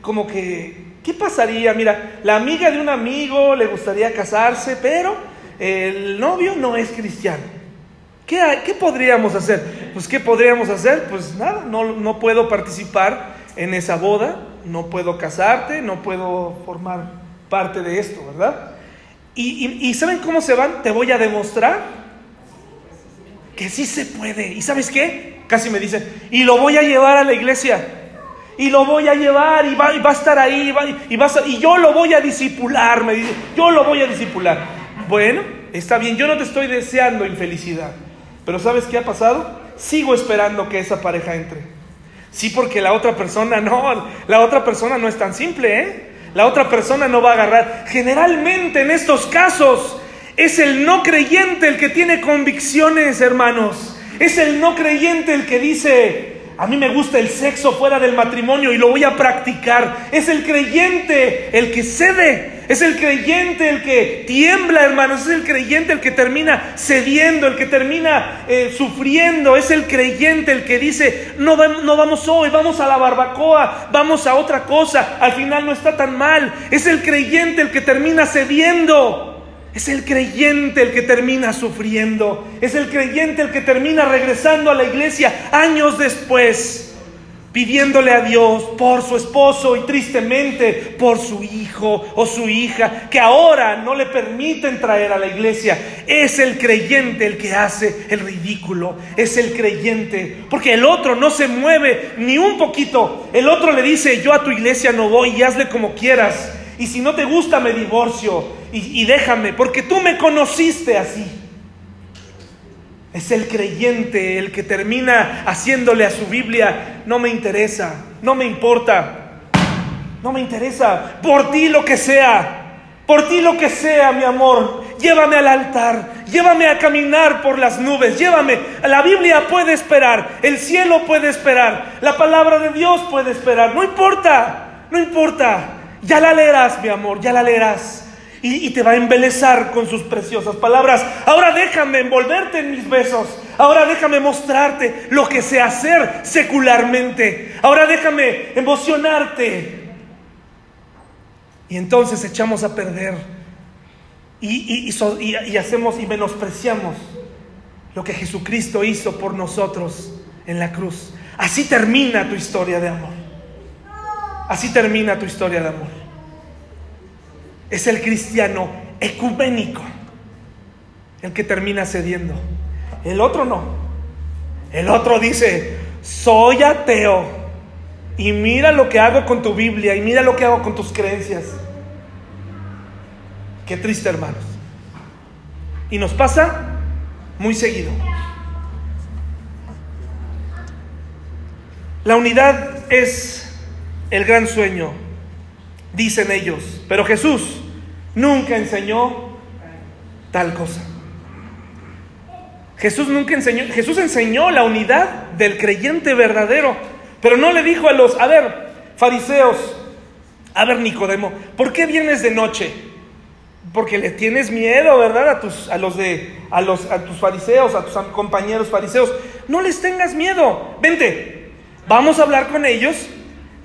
como que, ¿Qué pasaría? Mira, la amiga de un amigo le gustaría casarse, pero el novio no es cristiano. ¿Qué, qué podríamos hacer? Pues ¿qué podríamos hacer? Pues nada, no, no puedo participar en esa boda, no puedo casarte, no puedo formar parte de esto, ¿verdad? Y, ¿saben cómo se van? Te voy a demostrar que sí se puede. ¿Y sabes qué? Casi me dicen, y lo voy a llevar a la iglesia. Y lo voy a llevar y va, y va a estar ahí. Y, va, y, y yo lo voy a disipular, me dice. Yo lo voy a disipular. Bueno, está bien, yo no te estoy deseando infelicidad. Pero ¿sabes qué ha pasado? Sigo esperando que esa pareja entre. Sí, porque la otra persona no, la otra persona no es tan simple, ¿eh? La otra persona no va a agarrar. Generalmente en estos casos es el no creyente el que tiene convicciones, hermanos. Es el no creyente el que dice, a mí me gusta el sexo fuera del matrimonio y lo voy a practicar. Es el creyente el que cede. Es el creyente el que tiembla, hermanos. Es el creyente el que termina cediendo, el que termina eh, sufriendo. Es el creyente el que dice, no, no vamos hoy, vamos a la barbacoa, vamos a otra cosa. Al final no está tan mal. Es el creyente el que termina cediendo. Es el creyente el que termina sufriendo. Es el creyente el que termina regresando a la iglesia años después, pidiéndole a Dios por su esposo y tristemente por su hijo o su hija, que ahora no le permiten traer a la iglesia. Es el creyente el que hace el ridículo. Es el creyente. Porque el otro no se mueve ni un poquito. El otro le dice, yo a tu iglesia no voy y hazle como quieras. Y si no te gusta, me divorcio y, déjame, porque tú me conociste así. Es el creyente el que termina haciéndole a su Biblia, no me interesa, no me importa, no me interesa, por ti lo que sea, por ti lo que sea, mi amor, llévame al altar, llévame a caminar por las nubes, llévame, la Biblia puede esperar, el cielo puede esperar, la palabra de Dios puede esperar, no importa, no importa. Ya la leerás, mi amor, ya la leerás. Y, te va a embelezar con sus preciosas palabras. Ahora déjame envolverte en mis besos. Ahora déjame mostrarte lo que sé hacer secularmente. Ahora déjame emocionarte. Y entonces echamos a perder y, y, hacemos y menospreciamos lo que Jesucristo hizo por nosotros en la cruz. Así termina tu historia de amor. Así termina tu historia de amor. Es el cristiano ecuménico el que termina cediendo. El otro no. El otro dice, soy ateo y mira lo que hago con tu Biblia y mira lo que hago con tus creencias. Qué triste, hermanos. Y nos pasa muy seguido. La unidad es el gran sueño, dicen ellos. Pero Jesús nunca enseñó tal cosa. Jesús nunca enseñó, Jesús enseñó la unidad del creyente verdadero, pero no le dijo a los, a ver, fariseos, a ver Nicodemo, ¿por qué vienes de noche? Porque le tienes miedo, ¿verdad? A tus, a los de, a los, a tus fariseos, a tus compañeros fariseos. No les tengas miedo. Vente, vamos a hablar con ellos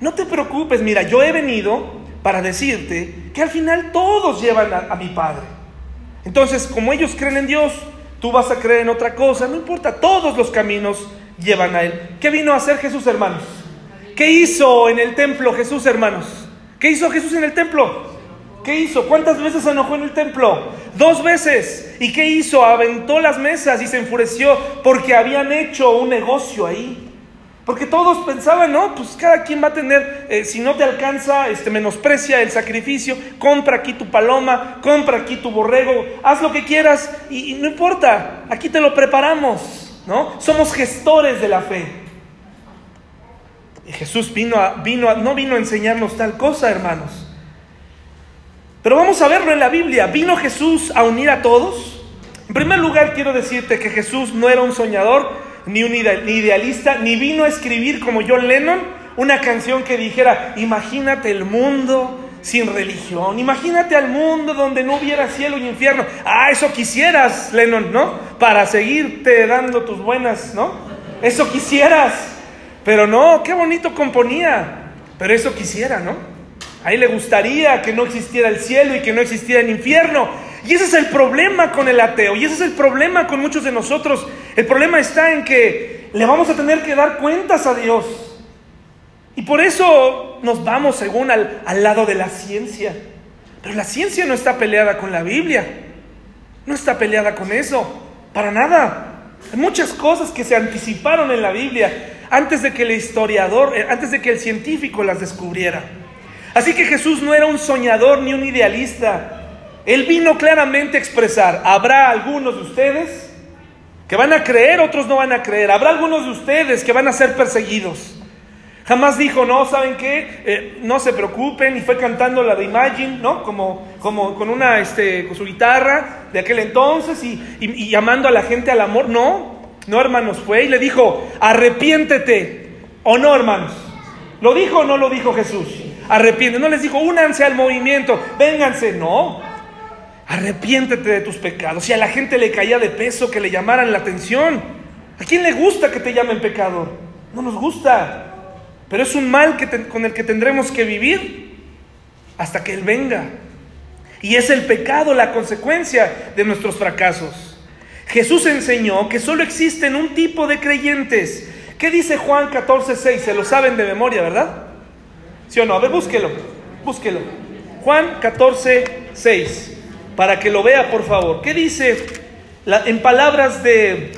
no te preocupes, mira, yo he venido para decirte que al final todos llevan a, mi Padre. Entonces, como ellos creen en Dios, tú vas a creer en otra cosa, no importa, todos los caminos llevan a Él. ¿Qué vino a hacer Jesús, hermanos? ¿Qué hizo en el templo Jesús, hermanos? ¿Qué hizo Jesús en el templo? ¿Qué hizo? ¿Cuántas veces se enojó en el templo? Dos veces. ¿Y qué hizo? Aventó las mesas y se enfureció porque habían hecho un negocio ahí. Porque todos pensaban, no, pues cada quien va a tener, eh, si no te alcanza, este, menosprecia el sacrificio, compra aquí tu paloma, compra aquí tu borrego, haz lo que quieras y, no importa, aquí te lo preparamos, ¿no? Somos gestores de la fe. Y Jesús vino a, vino no vino a enseñarnos tal cosa, hermanos. Pero vamos a verlo en la Biblia. ¿Vino Jesús a unir a todos? En primer lugar, quiero decirte que Jesús no era un soñador, ni un idealista, ni vino a escribir como John Lennon una canción que dijera, imagínate el mundo sin religión, imagínate al mundo donde no hubiera cielo y infierno. Ah, eso quisieras, Lennon, ¿no? Para seguirte dando tus buenas, ¿no? Eso quisieras. Pero no, qué bonito componía. Pero eso quisiera, ¿no? A él le gustaría que no existiera el cielo y que no existiera el infierno. Y ese es el problema con el ateo. Y ese es el problema con muchos de nosotros. El problema está en que le vamos a tener que dar cuentas a Dios. Y por eso nos vamos según al, al lado de la ciencia. Pero la ciencia no está peleada con la Biblia. No está peleada con eso. Para nada. Hay muchas cosas que se anticiparon en la Biblia antes de que el historiador, eh, antes de que el científico las descubriera. Así que Jesús no era un soñador ni un idealista. Él vino claramente a expresar, habrá algunos de ustedes van a creer, otros no van a creer. Habrá algunos de ustedes que van a ser perseguidos. Jamás dijo, no, ¿saben qué? Eh, no se preocupen, y fue cantando la de Imagine, ¿no? Como, como con una, este, con su guitarra de aquel entonces y, y llamando a la gente al amor. No, no, hermanos, fue y le dijo, arrepiéntete. ¿O no, hermanos? ¿Lo dijo o no lo dijo Jesús? Arrepiente. No les dijo, únanse al movimiento, vénganse. No. Arrepiéntete de tus pecados. Si a la gente le caía de peso que le llamaran la atención, ¿a quién le gusta que te llamen pecador? No nos gusta. Pero es un mal que con el que tendremos que vivir hasta que Él venga. Y es el pecado la consecuencia de nuestros fracasos. Jesús enseñó que solo existen un tipo de creyentes. ¿Qué dice Juan 14:6? Se lo saben de memoria, ¿verdad? ¿Sí o no? A ver, búsquelo, búsquelo. Juan 14:6. Para que lo vea, por favor. ¿Qué dice en palabras de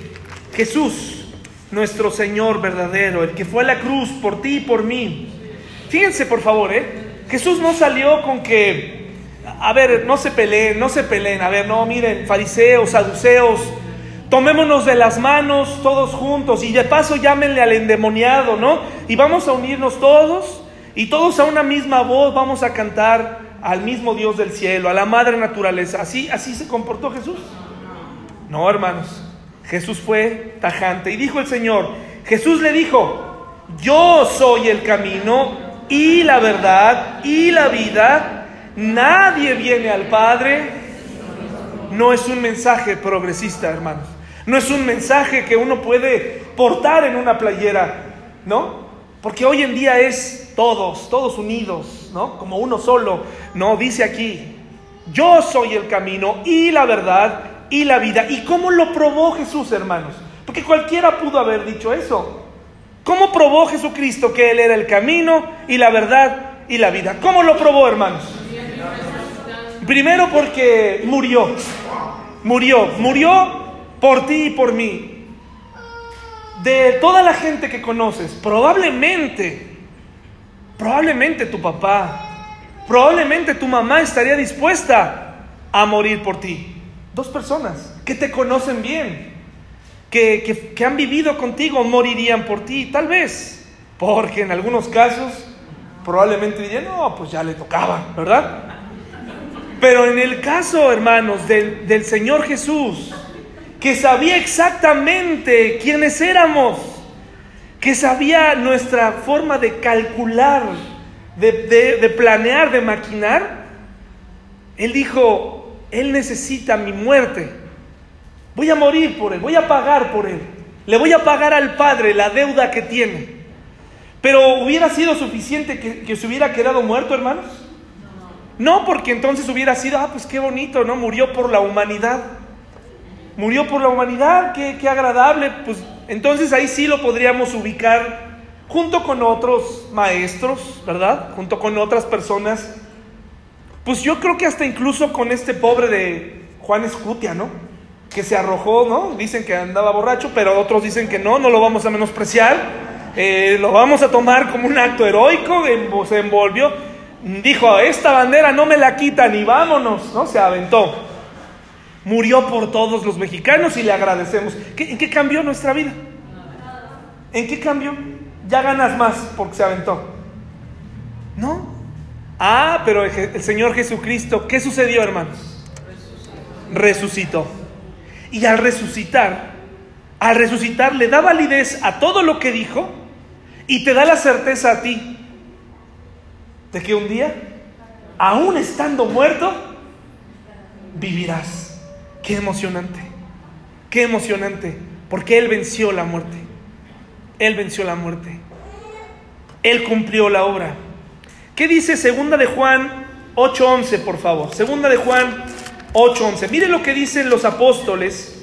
Jesús, nuestro Señor verdadero, el que fue a la cruz por ti y por mí? Fíjense, por favor, ¿eh? Jesús no salió con que, a ver, no se peleen, no se peleen. A ver, no, miren, fariseos, saduceos, tomémonos de las manos todos juntos y de paso llámenle al endemoniado, ¿no? Y vamos a unirnos todos y todos a una misma voz vamos a cantar al mismo Dios del cielo, a la madre naturaleza. ¿Así, así se comportó Jesús? No, hermanos. Jesús fue tajante y dijo el Señor, Jesús le dijo, yo soy el camino y la verdad y la vida. Nadie viene al Padre. No es un mensaje progresista, hermanos. No es un mensaje que uno puede portar en una playera, ¿no? Porque hoy en día es todos, todos unidos, ¿no? Como uno solo. No, dice aquí, yo soy el camino y la verdad y la vida. ¿Y cómo lo probó Jesús, hermanos? Porque cualquiera pudo haber dicho eso. ¿Cómo probó Jesucristo que Él era el camino y la verdad y la vida? ¿Cómo lo probó, hermanos? Primero porque murió. Murió. Murió por ti y por mí. De toda la gente que conoces, probablemente, probablemente tu papá, probablemente tu mamá estaría dispuesta a morir por ti. Dos personas que te conocen bien, que, que, han vivido contigo, morirían por ti, tal vez, porque en algunos casos probablemente dirían, no, pues ya le tocaba, ¿verdad? Pero en el caso, hermanos, del, del Señor Jesús, que sabía exactamente quiénes éramos, que sabía nuestra forma de calcular, de, planear, de maquinar, Él dijo, Él necesita mi muerte, voy a morir por Él, voy a pagar por Él, le voy a pagar al Padre la deuda que tiene. Pero hubiera sido suficiente que, que se hubiera quedado muerto, hermanos. No, porque entonces hubiera sido, ah, pues qué bonito, ¿no? Murió por la humanidad murió por la humanidad, qué, agradable. Pues entonces ahí sí lo podríamos ubicar junto con otros maestros, ¿verdad? Junto con otras personas. Pues yo creo que hasta incluso con este pobre de Juan Escutia, ¿no? Que se arrojó, ¿no? Dicen que andaba borracho, pero otros dicen que no, no lo vamos a menospreciar. Eh, lo vamos a tomar como un acto heroico, se envolvió, dijo, esta bandera no me la quitan y vámonos, ¿no? Se aventó murió por todos los mexicanos y le agradecemos. ¿En qué cambió nuestra vida? ¿En qué cambió? Ya ganas más porque se aventó. ¿No? Ah, pero el Señor Jesucristo, ¿qué sucedió, hermanos? Resucitó. Y al resucitar, al resucitar le da validez a todo lo que dijo y te da la certeza a ti de que un día, aún estando muerto, vivirás. Qué emocionante, qué emocionante, porque Él venció la muerte. Él venció la muerte. Él cumplió la obra. ¿Qué dice segunda de Juan 8:11, por favor? Segunda de Juan 8:11. Mire lo que dicen los apóstoles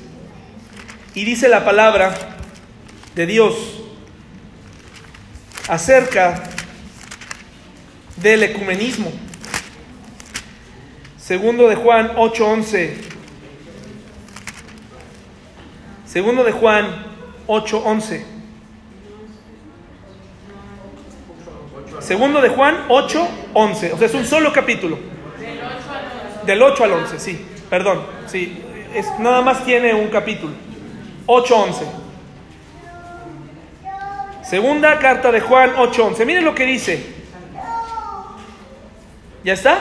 y dice la palabra de Dios acerca del ecumenismo. Segundo de Juan 8:11. Segundo de Juan 8:11. Segundo de Juan 8:11. O sea, es un solo capítulo. Del 8 al 11, sí. Perdón, sí. Es, nada más tiene un capítulo. 8:11. Segunda carta de Juan 8:11. Miren lo que dice. ¿Ya está?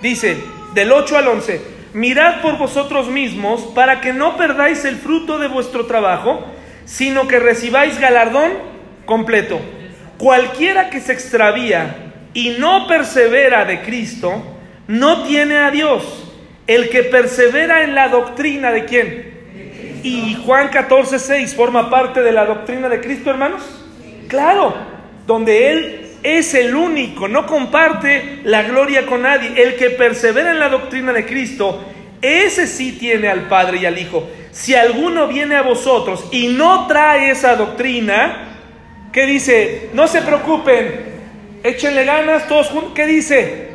Dice, del 8 al 11, mirad por vosotros mismos para que no perdáis el fruto de vuestro trabajo, sino que recibáis galardón completo. Cualquiera que se extravía y no persevera de Cristo, no tiene a Dios. El que persevera en la doctrina de quién? Y Juan 14, 6 forma parte de la doctrina de Cristo, hermanos. Claro, donde Él es el único, no comparte la gloria con nadie. El que persevera en la doctrina de Cristo, ese sí tiene al Padre y al Hijo. Si alguno viene a vosotros y no trae esa doctrina, ¿qué dice? No se preocupen, échenle ganas todos juntos. ¿Qué dice?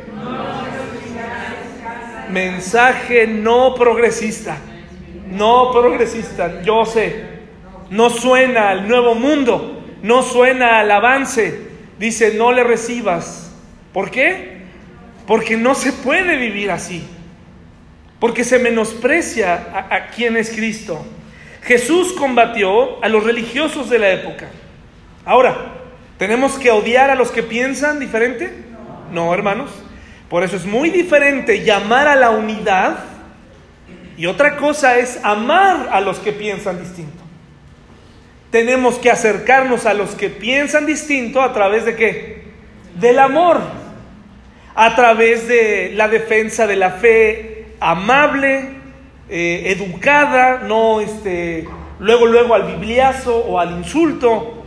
Mensaje no progresista. No progresista, yo sé. No suena al nuevo mundo, no suena al avance dice, no le recibas. ¿Por qué? Porque no se puede vivir así. Porque se menosprecia a, quién es Cristo. Jesús combatió a los religiosos de la época. Ahora, ¿tenemos que odiar a los que piensan diferente? No, hermanos. Por eso es muy diferente llamar a la unidad y otra cosa es amar a los que piensan distinto tenemos que acercarnos a los que piensan distinto a través de qué? Del amor, a través de la defensa de la fe amable, eh, educada, no este, luego, luego al bibliazo o al insulto,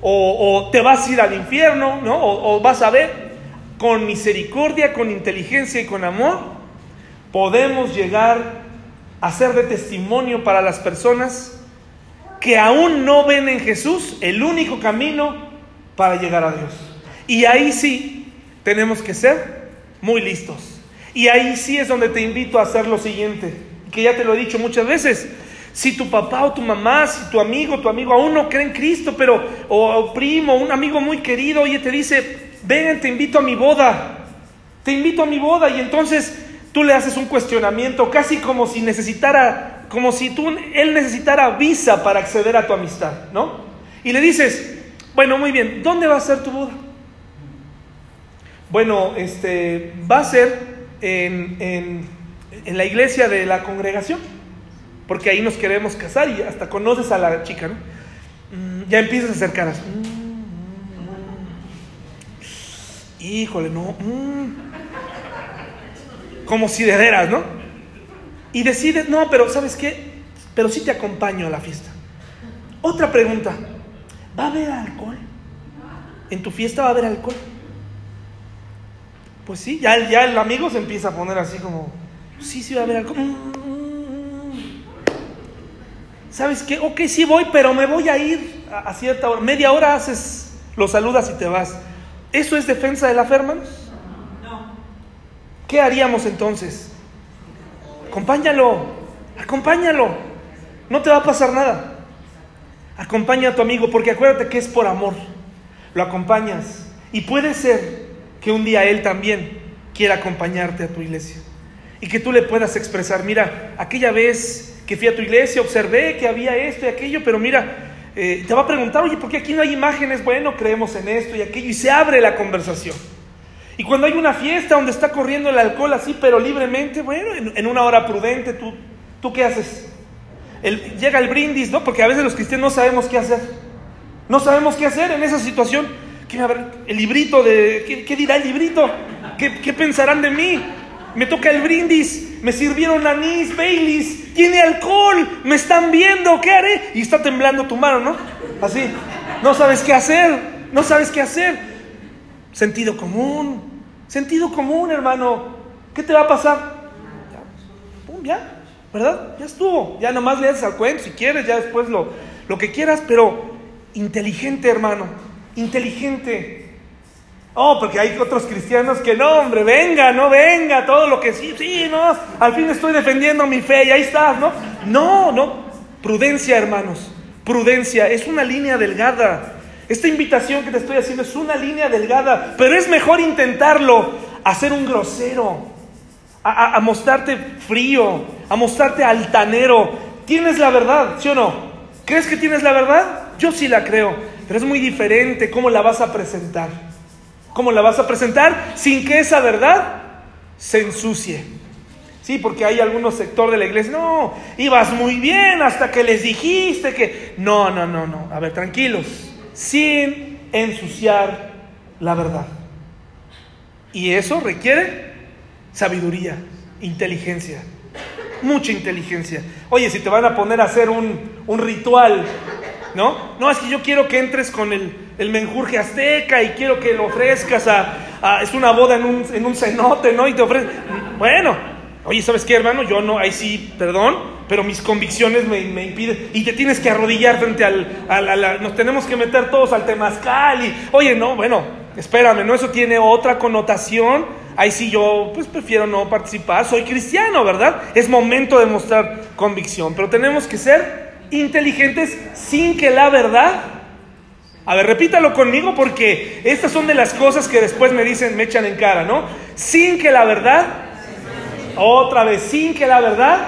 o, te vas a ir al infierno, ¿no? O, o vas a ver, con misericordia, con inteligencia y con amor, podemos llegar a ser de testimonio para las personas que aún no ven en Jesús el único camino para llegar a Dios. Y ahí sí tenemos que ser muy listos. Y ahí sí es donde te invito a hacer lo siguiente, que ya te lo he dicho muchas veces. Si tu papá o tu mamá, si tu amigo, tu amigo aún no cree en Cristo, pero o, primo, un amigo muy querido, oye, te dice, ven, te invito a mi boda, te invito a mi boda, y entonces tú le haces un cuestionamiento, casi como si necesitara como si tú, él necesitara visa para acceder a tu amistad, ¿no? Y le dices, bueno, muy bien, ¿dónde va a ser tu boda? Bueno, este, va a ser en, en, la iglesia de la congregación, porque ahí nos queremos casar y hasta conoces a la chica, ¿no? Mm, ya empiezas a hacer caras. Mm, mm, híjole, no. Como si de veras, ¿no? Y decides, no, pero ¿sabes qué? Pero sí te acompaño a la fiesta. Otra pregunta, ¿va a haber alcohol? ¿En tu fiesta va a haber alcohol? Pues sí, ya, ya el amigo se empieza a poner así como, sí, sí va a haber alcohol. Mm, mm, mm. ¿Sabes qué? Ok, sí voy, pero me voy a ir a, cierta hora. Media hora haces, lo saludas y te vas. ¿Eso es defensa de la fe, hermanos? No. ¿Qué haríamos entonces? Acompáñalo, acompáñalo. No te va a pasar nada. Acompaña a tu amigo porque acuérdate que es por amor. Lo acompañas. Y puede ser que un día él también quiera acompañarte a tu iglesia. Y que tú le puedas expresar, mira, aquella vez que fui a tu iglesia observé que había esto y aquello, pero mira, eh, te va a preguntar, oye, ¿por qué aquí no hay imágenes? Bueno, creemos en esto y aquello. Y se abre la conversación. Y cuando hay una fiesta donde está corriendo el alcohol así, pero libremente, bueno, en, una hora prudente, ¿tú, ¿tú qué haces? llega el brindis, ¿no? Porque a veces los cristianos no sabemos qué hacer. No sabemos qué hacer en esa situación. ¿Qué, el librito de... ¿Qué, dirá el librito? ¿Qué, ¿Qué, pensarán de mí? Me toca el brindis, me sirvieron anís, Baileys, tiene alcohol, me están viendo, ¿qué haré? Y está temblando tu mano, ¿no? Así, no sabes qué hacer, no sabes qué hacer. Sentido común. Sentido común, hermano. ¿Qué te va a pasar? Ya, ya, ¿verdad? Ya estuvo. Ya nomás le haces al cuento si quieres, ya después lo, lo que quieras, pero inteligente, hermano. Inteligente. Oh, porque hay otros cristianos que no, hombre, venga, no venga, todo lo que sí, sí, no, al fin estoy defendiendo mi fe y ahí estás, ¿no? No, no, prudencia, hermanos, prudencia, es una línea delgada. Esta invitación que te estoy haciendo es una línea delgada, pero es mejor intentarlo a ser un grosero, a, mostrarte frío, a mostrarte altanero. ¿Tienes la verdad, sí o no? ¿Crees que tienes la verdad? Yo sí la creo, pero es muy diferente cómo la vas a presentar. ¿Cómo la vas a presentar? Sin que esa verdad se ensucie. Sí, porque hay algunos sector de la iglesia, no, ibas muy bien hasta que les dijiste que... No, no, no, no. A ver, tranquilos. Sin ensuciar la verdad. Y eso requiere sabiduría, inteligencia, mucha inteligencia. Oye, si te van a poner a hacer un, un ritual, ¿no? No, es que yo quiero que entres con el, el menjurje azteca y quiero que lo ofrezcas a, es una boda en un, en un cenote, ¿no? Y te ofrecen, bueno, oye, ¿sabes qué, hermano? Yo no, ahí sí, perdón, pero mis convicciones me, impiden, y te tienes que arrodillar frente al, al, nos tenemos que meter todos al temazcal, y, oye, no, bueno, espérame, ¿no? Eso tiene otra connotación, ahí sí yo, pues prefiero no participar, soy cristiano, ¿verdad? Es momento de mostrar convicción, pero tenemos que ser inteligentes sin que la verdad a ver, repítalo conmigo porque estas son de las cosas que después me dicen, me echan en cara, ¿no? Sin que la verdad, otra vez, sin que la verdad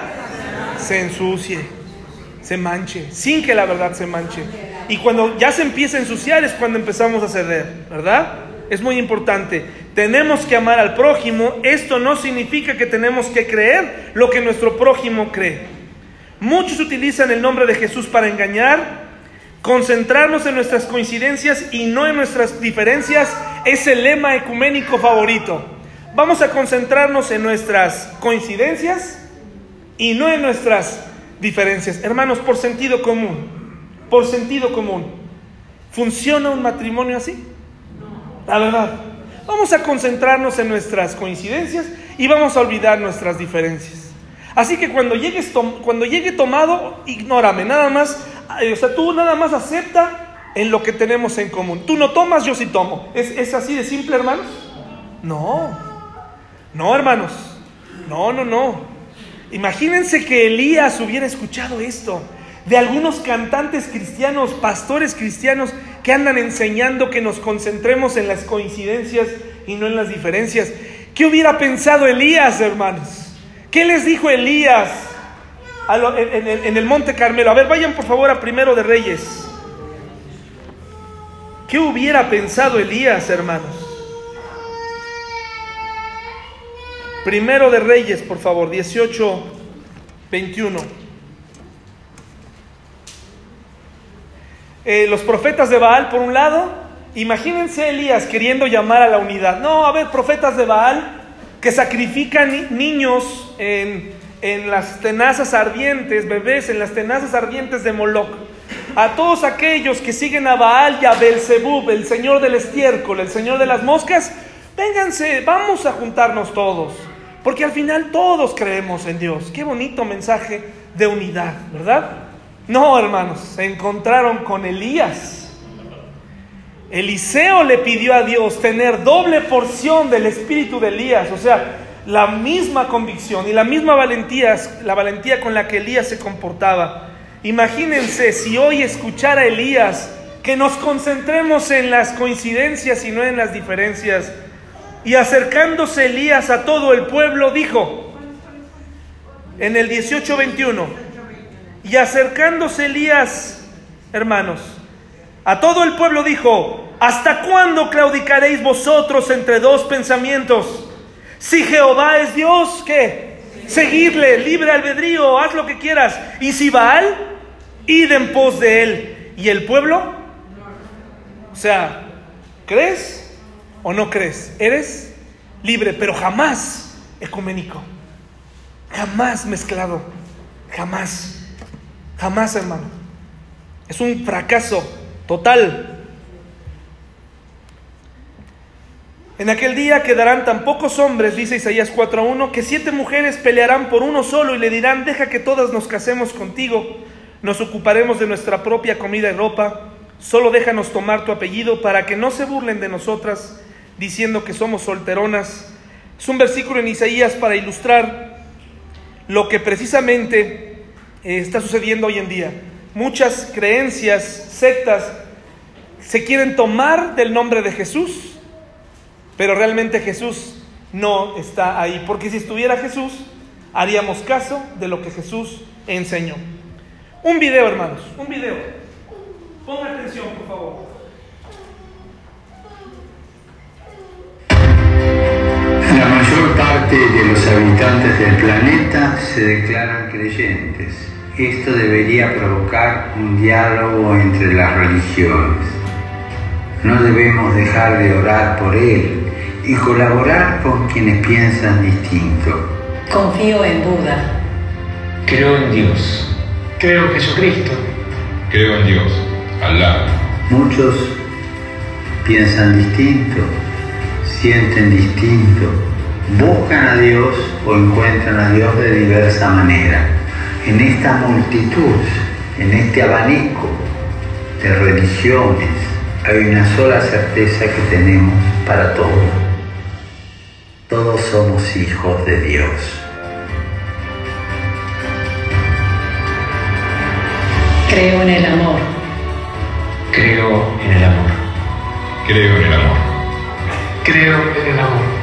se ensucie, se manche, sin que la verdad se manche. Y cuando ya se empieza a ensuciar es cuando empezamos a ceder, ¿verdad? Es muy importante. Tenemos que amar al prójimo. Esto no significa que tenemos que creer lo que nuestro prójimo cree. Muchos utilizan el nombre de Jesús para engañar Concentrarnos en nuestras coincidencias y no en nuestras diferencias es el lema ecuménico favorito. Vamos a concentrarnos en nuestras coincidencias y no en nuestras diferencias. Hermanos, por sentido común, por sentido común, ¿funciona un matrimonio así? La verdad. Vamos a concentrarnos en nuestras coincidencias y vamos a olvidar nuestras diferencias. Así que cuando, llegues cuando llegue tomado, ignórame, nada más o sea, tú nada más acepta en lo que tenemos en común. Tú no tomas, yo sí tomo. ¿Es, ¿Es, así de simple, hermanos? No. No, hermanos. No, no, no. Imagínense que Elías hubiera escuchado esto de algunos cantantes cristianos, pastores cristianos que andan enseñando que nos concentremos en las coincidencias y no en las diferencias. ¿Qué hubiera pensado Elías, hermanos? ¿Qué les dijo Elías? en, el Monte Carmelo. A ver, vayan por favor a Primero de Reyes. ¿Qué hubiera pensado Elías, hermanos? Primero de Reyes, por favor, 18, 21. Eh, los profetas de Baal, por un lado, imagínense Elías queriendo llamar a la unidad. No, a ver, profetas de Baal que sacrifican niños en, en las tenazas ardientes, bebés, en las tenazas ardientes de Moloch. A todos aquellos que siguen a Baal y a Belzebub, el señor del estiércol, el señor de las moscas, vénganse, vamos a juntarnos todos. Porque al final todos creemos en Dios. Qué bonito mensaje de unidad, ¿verdad? No, hermanos, se encontraron con Elías. Eliseo le pidió a Dios tener doble porción del espíritu de Elías, o sea, la misma convicción y la misma valentía, la valentía con la que Elías se comportaba. Imagínense si hoy escuchara a Elías que nos concentremos en las coincidencias y no en las diferencias. Y acercándose Elías a todo el pueblo, dijo en el 18:21, y acercándose Elías, hermanos, a todo el pueblo dijo, ¿hasta cuándo claudicaréis vosotros entre dos pensamientos? Si Jehová es Dios, ¿qué? Seguirle, libre albedrío, haz lo que quieras. Y si Baal, id en pos de él. ¿Y el pueblo? O sea, ¿crees o no crees? Eres libre, pero jamás ecuménico. Jamás mezclado. Jamás. Jamás, hermano. Es un fracaso total. En aquel día quedarán tan pocos hombres, dice Isaías 4.1, que siete mujeres pelearán por uno solo y le dirán, deja que todas nos casemos contigo, nos ocuparemos de nuestra propia comida y ropa, solo déjanos tomar tu apellido para que no se burlen de nosotras diciendo que somos solteronas. Es un versículo en Isaías para ilustrar lo que precisamente eh, está sucediendo hoy en día. Muchas creencias, sectas, se quieren tomar del nombre de Jesús pero realmente Jesús no está ahí, porque si estuviera Jesús, haríamos caso de lo que Jesús enseñó. Un video, hermanos, un video. Ponga atención, por favor. Parte de los habitantes del planeta se declaran creyentes. Esto debería provocar un diálogo entre las religiones. No debemos dejar de orar por él y colaborar con quienes piensan distinto. Confío en Buda. Creo en Dios. Creo en Jesucristo. Creo en Dios, Alá. Muchos piensan distinto, sienten distinto, buscan a Dios o encuentran a Dios de diversa manera. En esta multitud, en este abanico de religiones, hay una sola certeza que tenemos para todos todos somos hijos de Dios. Creo en el amor. Creo en el amor. Creo en el amor. Creo en el amor.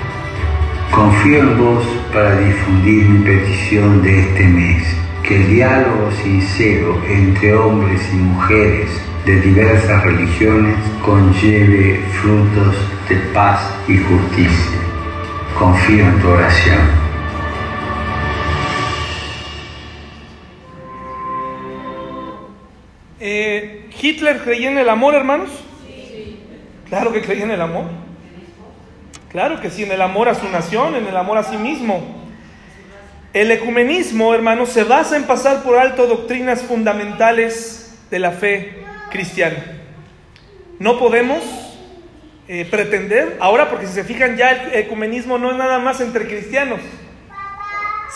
Confío en vos para difundir mi petición de este mes, que el diálogo sincero entre hombres y mujeres de diversas religiones conlleve frutos de paz y justicia. Confío en tu oración. Eh, ¿Hitler creía en el amor, hermanos? Claro que creía en el amor. Claro que sí, en el amor a su nación, en el amor a sí mismo. El ecumenismo, hermanos, se basa en pasar por alto doctrinas fundamentales de la fe cristiana. No podemos eh, pretender, ahora porque si se fijan ya el ecumenismo no es nada más entre cristianos,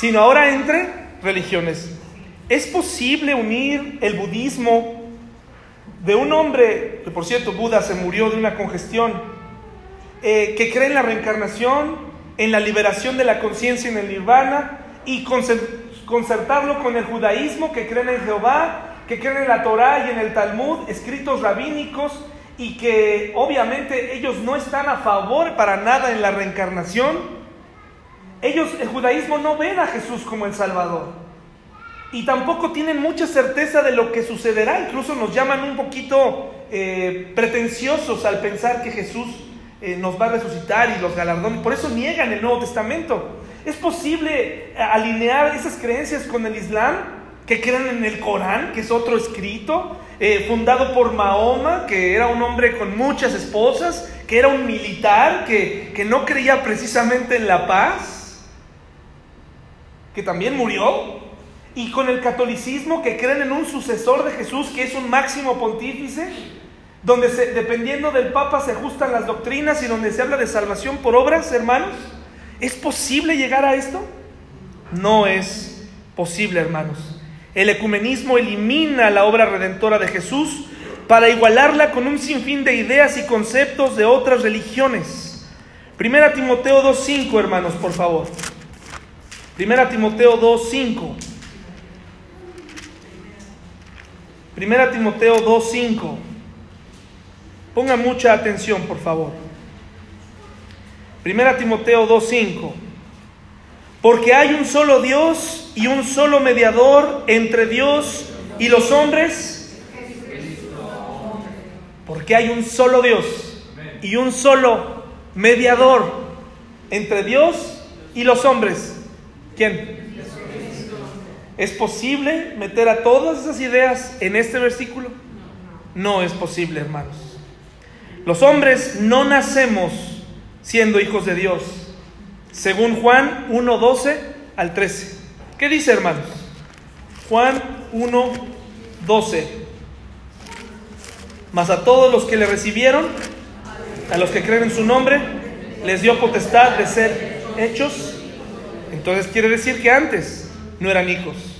sino ahora entre religiones. ¿Es posible unir el budismo de un hombre, que por cierto Buda se murió de una congestión, eh, que cree en la reencarnación, en la liberación de la conciencia en el nirvana, y concertarlo con el judaísmo, que creen en Jehová, que creen en la Torah y en el Talmud, escritos rabínicos, y que obviamente ellos no están a favor para nada en la reencarnación, ellos, el judaísmo no ven a Jesús como el Salvador. Y tampoco tienen mucha certeza de lo que sucederá. Incluso nos llaman un poquito eh, pretenciosos al pensar que Jesús eh, nos va a resucitar y los galardones. Por eso niegan el Nuevo Testamento. ¿Es posible alinear esas creencias con el Islam? Que creen en el Corán, que es otro escrito, eh, fundado por Mahoma, que era un hombre con muchas esposas, que era un militar, que, que no creía precisamente en la paz, que también murió, y con el catolicismo, que creen en un sucesor de Jesús, que es un máximo pontífice, donde se, dependiendo del Papa se ajustan las doctrinas y donde se habla de salvación por obras, hermanos. ¿Es posible llegar a esto? No es posible, hermanos. El ecumenismo elimina la obra redentora de Jesús para igualarla con un sinfín de ideas y conceptos de otras religiones. Primera Timoteo 2.5, hermanos, por favor. Primera Timoteo 2.5. Primera Timoteo 2.5. Ponga mucha atención, por favor. Primera Timoteo 2.5. Porque hay un solo Dios y un solo mediador entre Dios y los hombres. Porque hay un solo Dios y un solo mediador entre Dios y los hombres. ¿Quién? ¿Es posible meter a todas esas ideas en este versículo? No es posible, hermanos. Los hombres no nacemos siendo hijos de Dios según Juan 1, 12 al 13. ¿Qué dice, hermanos? Juan 1, 12. Mas a todos los que le recibieron, a los que creen en su nombre, les dio potestad de ser hechos, entonces quiere decir que antes no eran hijos.